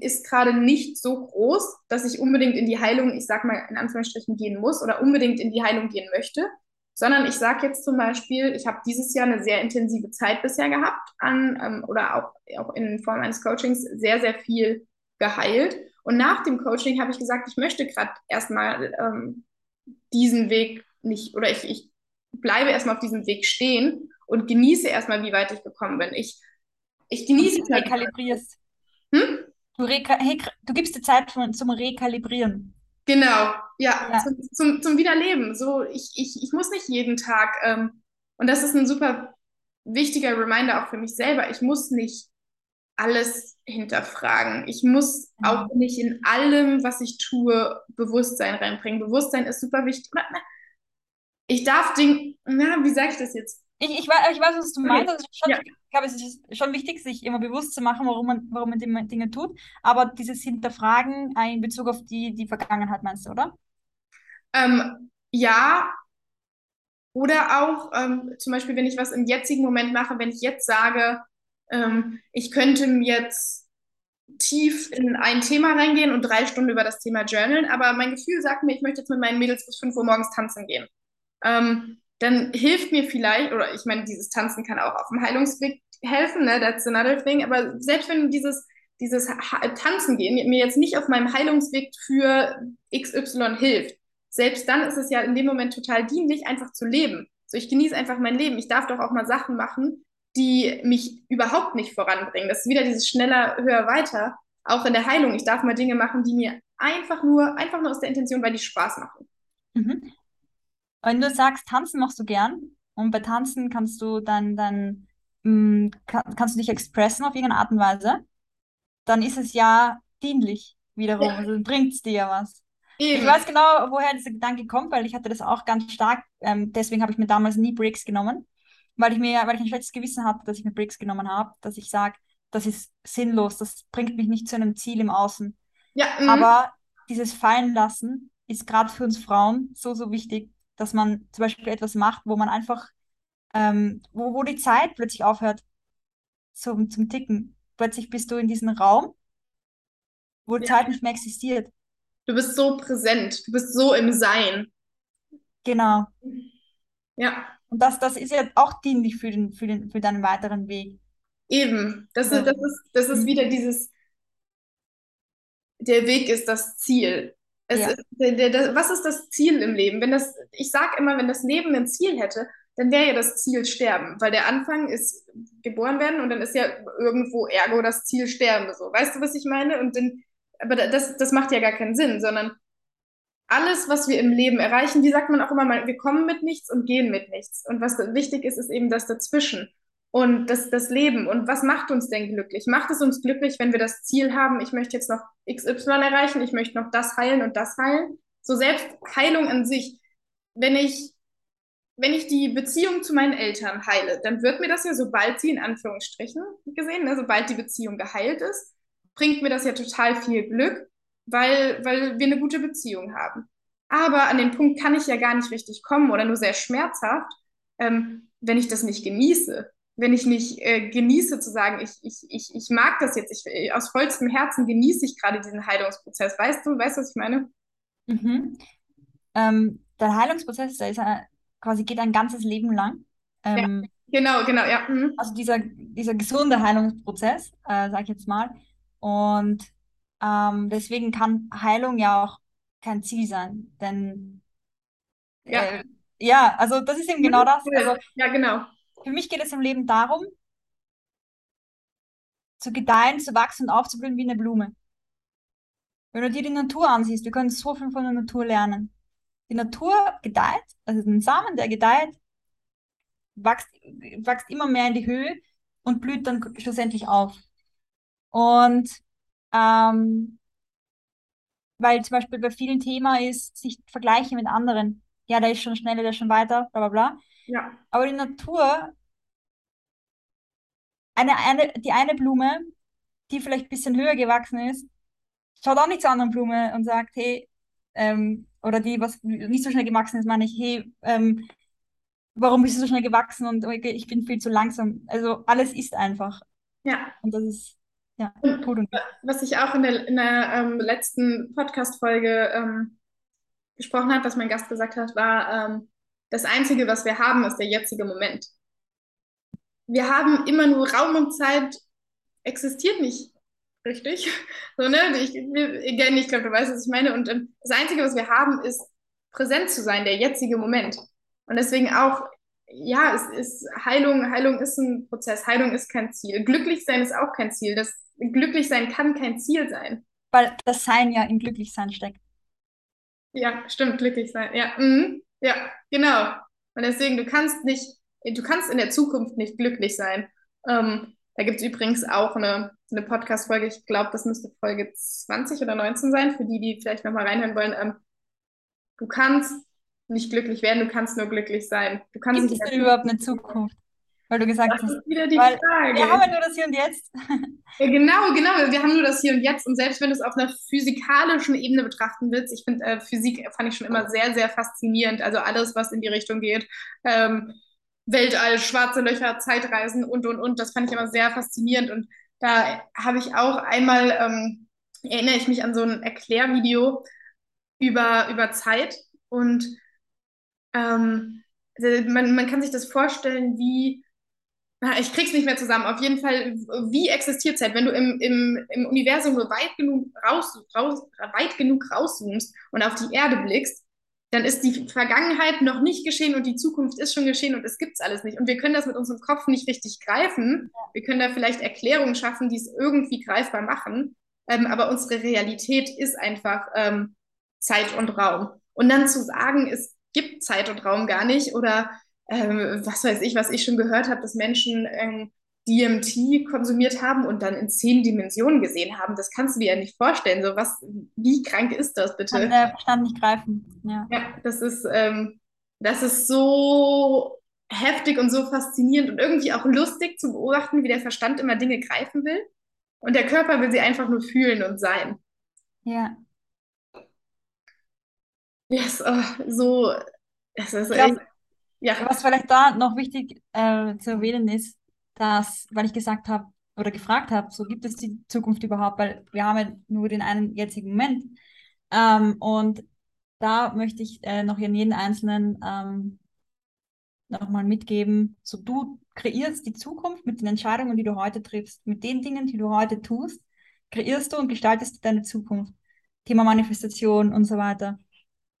ist gerade nicht so groß, dass ich unbedingt in die Heilung, ich sag mal in Anführungsstrichen, gehen muss oder unbedingt in die Heilung gehen möchte, sondern ich sage jetzt zum Beispiel, ich habe dieses Jahr eine sehr intensive Zeit bisher gehabt an ähm, oder auch, auch in Form eines Coachings sehr, sehr viel geheilt. Und nach dem Coaching habe ich gesagt, ich möchte gerade erstmal ähm, diesen Weg nicht, oder ich, ich bleibe erstmal auf diesem Weg stehen und genieße erstmal, wie weit ich gekommen bin. Ich, ich genieße es. Halt rekalibrierst. Hm? Du, reka du gibst dir Zeit zum, zum Rekalibrieren. Genau, ja, ja. Zum, zum, zum, Wiederleben. So, ich, ich, ich muss nicht jeden Tag, ähm, und das ist ein super wichtiger Reminder auch für mich selber, ich muss nicht alles hinterfragen. Ich muss mhm. auch nicht in allem, was ich tue, Bewusstsein reinbringen. Bewusstsein ist super wichtig. Ich darf Dinge, na, wie sage ich das jetzt? Ich, ich, weiß, ich weiß, was du meinst. Also schon, ja. Ich glaube, es ist schon wichtig, sich immer bewusst zu machen, warum man, warum man Dinge tut. Aber dieses Hinterfragen in Bezug auf die, die Vergangenheit, meinst du, oder? Ähm, ja. Oder auch ähm, zum Beispiel, wenn ich was im jetzigen Moment mache, wenn ich jetzt sage, ähm, ich könnte jetzt tief in ein Thema reingehen und drei Stunden über das Thema journalen, aber mein Gefühl sagt mir, ich möchte jetzt mit meinen Mädels bis 5 Uhr morgens tanzen gehen. Ähm, dann hilft mir vielleicht, oder ich meine, dieses Tanzen kann auch auf dem Heilungsweg helfen, ne? That's another thing. Aber selbst wenn dieses, dieses Tanzen gehen mir jetzt nicht auf meinem Heilungsweg für XY hilft, selbst dann ist es ja in dem Moment total dienlich, einfach zu leben. So, ich genieße einfach mein Leben. Ich darf doch auch mal Sachen machen, die mich überhaupt nicht voranbringen. Das ist wieder dieses schneller, höher, weiter. Auch in der Heilung. Ich darf mal Dinge machen, die mir einfach nur, einfach nur aus der Intention, weil die Spaß machen. Mhm. Wenn du sagst, tanzen machst du gern und bei Tanzen kannst du dann, dann mh, mm, kann, kannst du dich expressen auf irgendeine Art und Weise, dann ist es ja dienlich wiederum. Ja. Also bringt es dir ja was. Eben. Ich weiß genau, woher dieser Gedanke kommt, weil ich hatte das auch ganz stark. Ähm, deswegen habe ich mir damals nie Breaks genommen, weil ich mir, weil ich ein schlechtes Gewissen hatte, dass ich mir Breaks genommen habe, dass ich sage, das ist sinnlos, das bringt mich nicht zu einem Ziel im Außen. Ja, mhm. Aber dieses Fallen lassen ist gerade für uns Frauen so, so wichtig, dass man zum Beispiel etwas macht, wo man einfach, ähm, wo, wo die Zeit plötzlich aufhört zum, zum Ticken. Plötzlich bist du in diesem Raum, wo ja. Zeit nicht mehr existiert. Du bist so präsent, du bist so im Sein. Genau. Ja. Und das, das ist ja auch dienlich für, den, für, den, für deinen weiteren Weg. Eben. Das, ja. ist, das, ist, das ist mhm. wieder dieses, der Weg ist das Ziel. Ja. Der, der, was ist das Ziel im Leben? Wenn das, ich sage immer, wenn das Leben ein Ziel hätte, dann wäre ja das Ziel Sterben, weil der Anfang ist geboren werden und dann ist ja irgendwo ergo das Ziel Sterben. So, weißt du, was ich meine? Und dann, aber das, das macht ja gar keinen Sinn, sondern alles, was wir im Leben erreichen, wie sagt man auch immer mal, wir kommen mit nichts und gehen mit nichts. Und was wichtig ist, ist eben das dazwischen und das, das Leben. Und was macht uns denn glücklich? Macht es uns glücklich, wenn wir das Ziel haben, ich möchte jetzt noch XY erreichen, ich möchte noch das heilen und das heilen? So selbst Heilung an sich, wenn ich, wenn ich die Beziehung zu meinen Eltern heile, dann wird mir das ja, sobald sie in Anführungsstrichen gesehen, ne, sobald die Beziehung geheilt ist, bringt mir das ja total viel Glück, weil, weil wir eine gute Beziehung haben. Aber an den Punkt kann ich ja gar nicht richtig kommen oder nur sehr schmerzhaft, ähm, wenn ich das nicht genieße wenn ich nicht äh, genieße zu sagen, ich, ich, ich, ich mag das jetzt, ich, äh, aus vollstem Herzen genieße ich gerade diesen Heilungsprozess. Weißt du, weißt du, was ich meine? Mhm. Ähm, der Heilungsprozess, der ist ein, quasi geht ein ganzes Leben lang. Ähm, ja, genau, genau, ja. Mhm. Also dieser, dieser gesunde Heilungsprozess, äh, sag ich jetzt mal. Und ähm, deswegen kann Heilung ja auch kein Ziel sein, denn ja, äh, ja also das ist eben genau das. Also, ja, genau für mich geht es im Leben darum, zu gedeihen, zu wachsen und aufzublühen wie eine Blume. Wenn du dir die Natur ansiehst, wir können so viel von der Natur lernen. Die Natur gedeiht, also ein Samen, der gedeiht, wächst, wächst immer mehr in die Höhe und blüht dann schlussendlich auf. Und ähm, weil zum Beispiel bei vielen Thema ist, sich vergleichen mit anderen. Ja, der ist schon schneller, der ist schon weiter, bla bla bla. Ja. Aber die Natur, eine, eine, die eine Blume, die vielleicht ein bisschen höher gewachsen ist, schaut auch nicht zur anderen Blume und sagt, hey, ähm, oder die, was nicht so schnell gewachsen ist, meine ich, hey, ähm, warum bist du so schnell gewachsen und ich bin viel zu langsam. Also alles ist einfach. Ja. Und das ist ja gut. Und was ich auch in der, in der ähm, letzten Podcast-Folge ähm, gesprochen habe, was mein Gast gesagt hat, war, ähm, das Einzige, was wir haben, ist der jetzige Moment. Wir haben immer nur Raum und Zeit, existiert nicht richtig. So, ne? Ich, ich, ich glaube, du weißt, was ich meine. Und ähm, das Einzige, was wir haben, ist präsent zu sein, der jetzige Moment. Und deswegen auch, ja, es ist Heilung, Heilung ist ein Prozess, Heilung ist kein Ziel. Glücklich sein ist auch kein Ziel. Das glücklich sein kann kein Ziel sein. Weil das Sein ja in Glücklichsein steckt. Ja, stimmt, glücklich sein. Ja, mhm. Ja, genau. Und deswegen, du kannst nicht, du kannst in der Zukunft nicht glücklich sein. Ähm, da gibt es übrigens auch eine, eine Podcast-Folge, ich glaube, das müsste Folge 20 oder 19 sein, für die, die vielleicht nochmal reinhören wollen. Ähm, du kannst nicht glücklich werden, du kannst nur glücklich sein. Du kannst Gibt es denn überhaupt eine Zukunft? Weil du gesagt das hast, ist wieder die Frage. wir haben ja nur das Hier und Jetzt. Ja, genau, genau. Wir haben nur das Hier und Jetzt. Und selbst wenn du es auf einer physikalischen Ebene betrachten willst, ich finde äh, Physik fand ich schon immer sehr, sehr faszinierend. Also alles, was in die Richtung geht. Ähm, Weltall, schwarze Löcher, Zeitreisen und, und, und. Das fand ich immer sehr faszinierend. Und da habe ich auch einmal, ähm, erinnere ich mich an so ein Erklärvideo über, über Zeit. Und ähm, man, man kann sich das vorstellen, wie, ich krieg's nicht mehr zusammen, auf jeden Fall, wie existiert Zeit? Wenn du im, im, im Universum nur weit genug raus, raus, weit genug rauszoomst und auf die Erde blickst, dann ist die Vergangenheit noch nicht geschehen und die Zukunft ist schon geschehen und es gibt's alles nicht. Und wir können das mit unserem Kopf nicht richtig greifen. Wir können da vielleicht Erklärungen schaffen, die es irgendwie greifbar machen. Ähm, aber unsere Realität ist einfach ähm, Zeit und Raum. Und dann zu sagen, es gibt Zeit und Raum gar nicht oder ähm, was weiß ich, was ich schon gehört habe, dass Menschen ähm, DMT konsumiert haben und dann in zehn Dimensionen gesehen haben. Das kannst du dir ja nicht vorstellen. So was, wie krank ist das bitte? Kann der Verstand nicht greifen. Ja, ja das ist, ähm, das ist so heftig und so faszinierend und irgendwie auch lustig zu beobachten, wie der Verstand immer Dinge greifen will und der Körper will sie einfach nur fühlen und sein. Ja. Yes, oh, so, es ist echt, ja. Was vielleicht da noch wichtig äh, zu erwähnen ist, dass, weil ich gesagt habe oder gefragt habe, so gibt es die Zukunft überhaupt, weil wir haben ja nur den einen jetzigen Moment. Ähm, und da möchte ich äh, noch in jeden Einzelnen ähm, nochmal mitgeben, so du kreierst die Zukunft mit den Entscheidungen, die du heute triffst, mit den Dingen, die du heute tust, kreierst du und gestaltest deine Zukunft. Thema Manifestation und so weiter.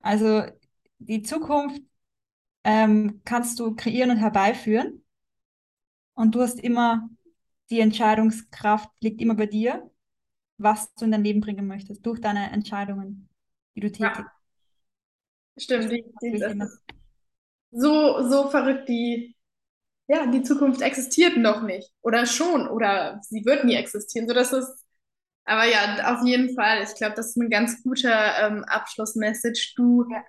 Also die Zukunft ähm, kannst du kreieren und herbeiführen. Und du hast immer die Entscheidungskraft, liegt immer bei dir, was du in dein Leben bringen möchtest, durch deine Entscheidungen, die du tätigst. Ja. Stimmt, so, so verrückt, die, ja, die Zukunft existiert noch nicht. Oder schon, oder sie wird nie existieren. So, das ist, aber ja, auf jeden Fall, ich glaube, das ist ein ganz guter ähm, Abschlussmessage. Du ja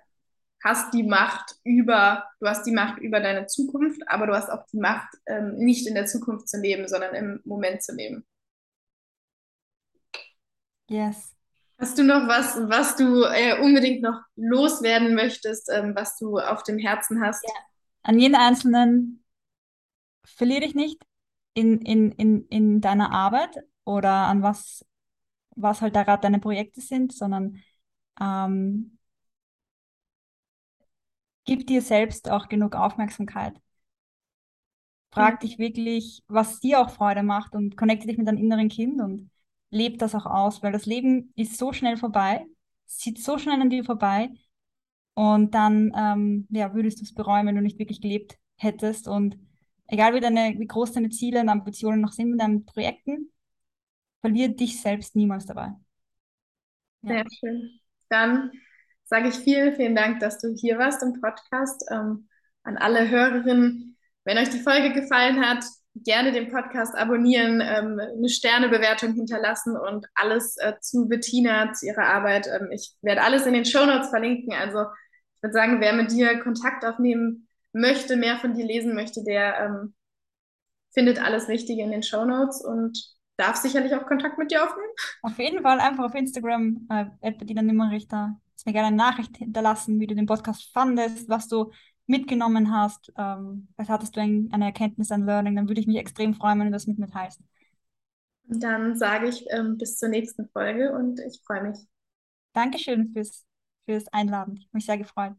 hast die Macht über, du hast die Macht über deine Zukunft, aber du hast auch die Macht, ähm, nicht in der Zukunft zu leben, sondern im Moment zu leben. Yes. Hast du noch was, was du äh, unbedingt noch loswerden möchtest, ähm, was du auf dem Herzen hast? Ja. An jeden Einzelnen verliere dich nicht in, in, in, in deiner Arbeit oder an was, was halt da gerade deine Projekte sind, sondern ähm, gib dir selbst auch genug Aufmerksamkeit. Frag mhm. dich wirklich, was dir auch Freude macht und connecte dich mit deinem inneren Kind und lebe das auch aus, weil das Leben ist so schnell vorbei, zieht so schnell an dir vorbei und dann ähm, ja, würdest du es bereuen, wenn du nicht wirklich gelebt hättest und egal wie, deine, wie groß deine Ziele und Ambitionen noch sind mit deinen Projekten, verliere dich selbst niemals dabei. Ja. Sehr schön. Dann sage ich vielen, vielen Dank, dass du hier warst im Podcast. Ähm, an alle Hörerinnen, wenn euch die Folge gefallen hat, gerne den Podcast abonnieren, ähm, eine Sternebewertung hinterlassen und alles äh, zu Bettina, zu ihrer Arbeit. Ähm, ich werde alles in den Show Notes verlinken. Also ich würde sagen, wer mit dir Kontakt aufnehmen möchte, mehr von dir lesen möchte, der ähm, findet alles Wichtige in den Show Notes und darf sicherlich auch Kontakt mit dir aufnehmen. Auf jeden Fall einfach auf Instagram, äh, Bettina Nimmerrichter mir gerne eine Nachricht hinterlassen, wie du den Podcast fandest, was du mitgenommen hast. Ähm, vielleicht hattest du ein, eine Erkenntnis, ein Learning, dann würde ich mich extrem freuen, wenn du das mit mir teilst. Und dann sage ich ähm, bis zur nächsten Folge und ich freue mich. Dankeschön fürs, fürs Einladen. Ich habe mich sehr gefreut.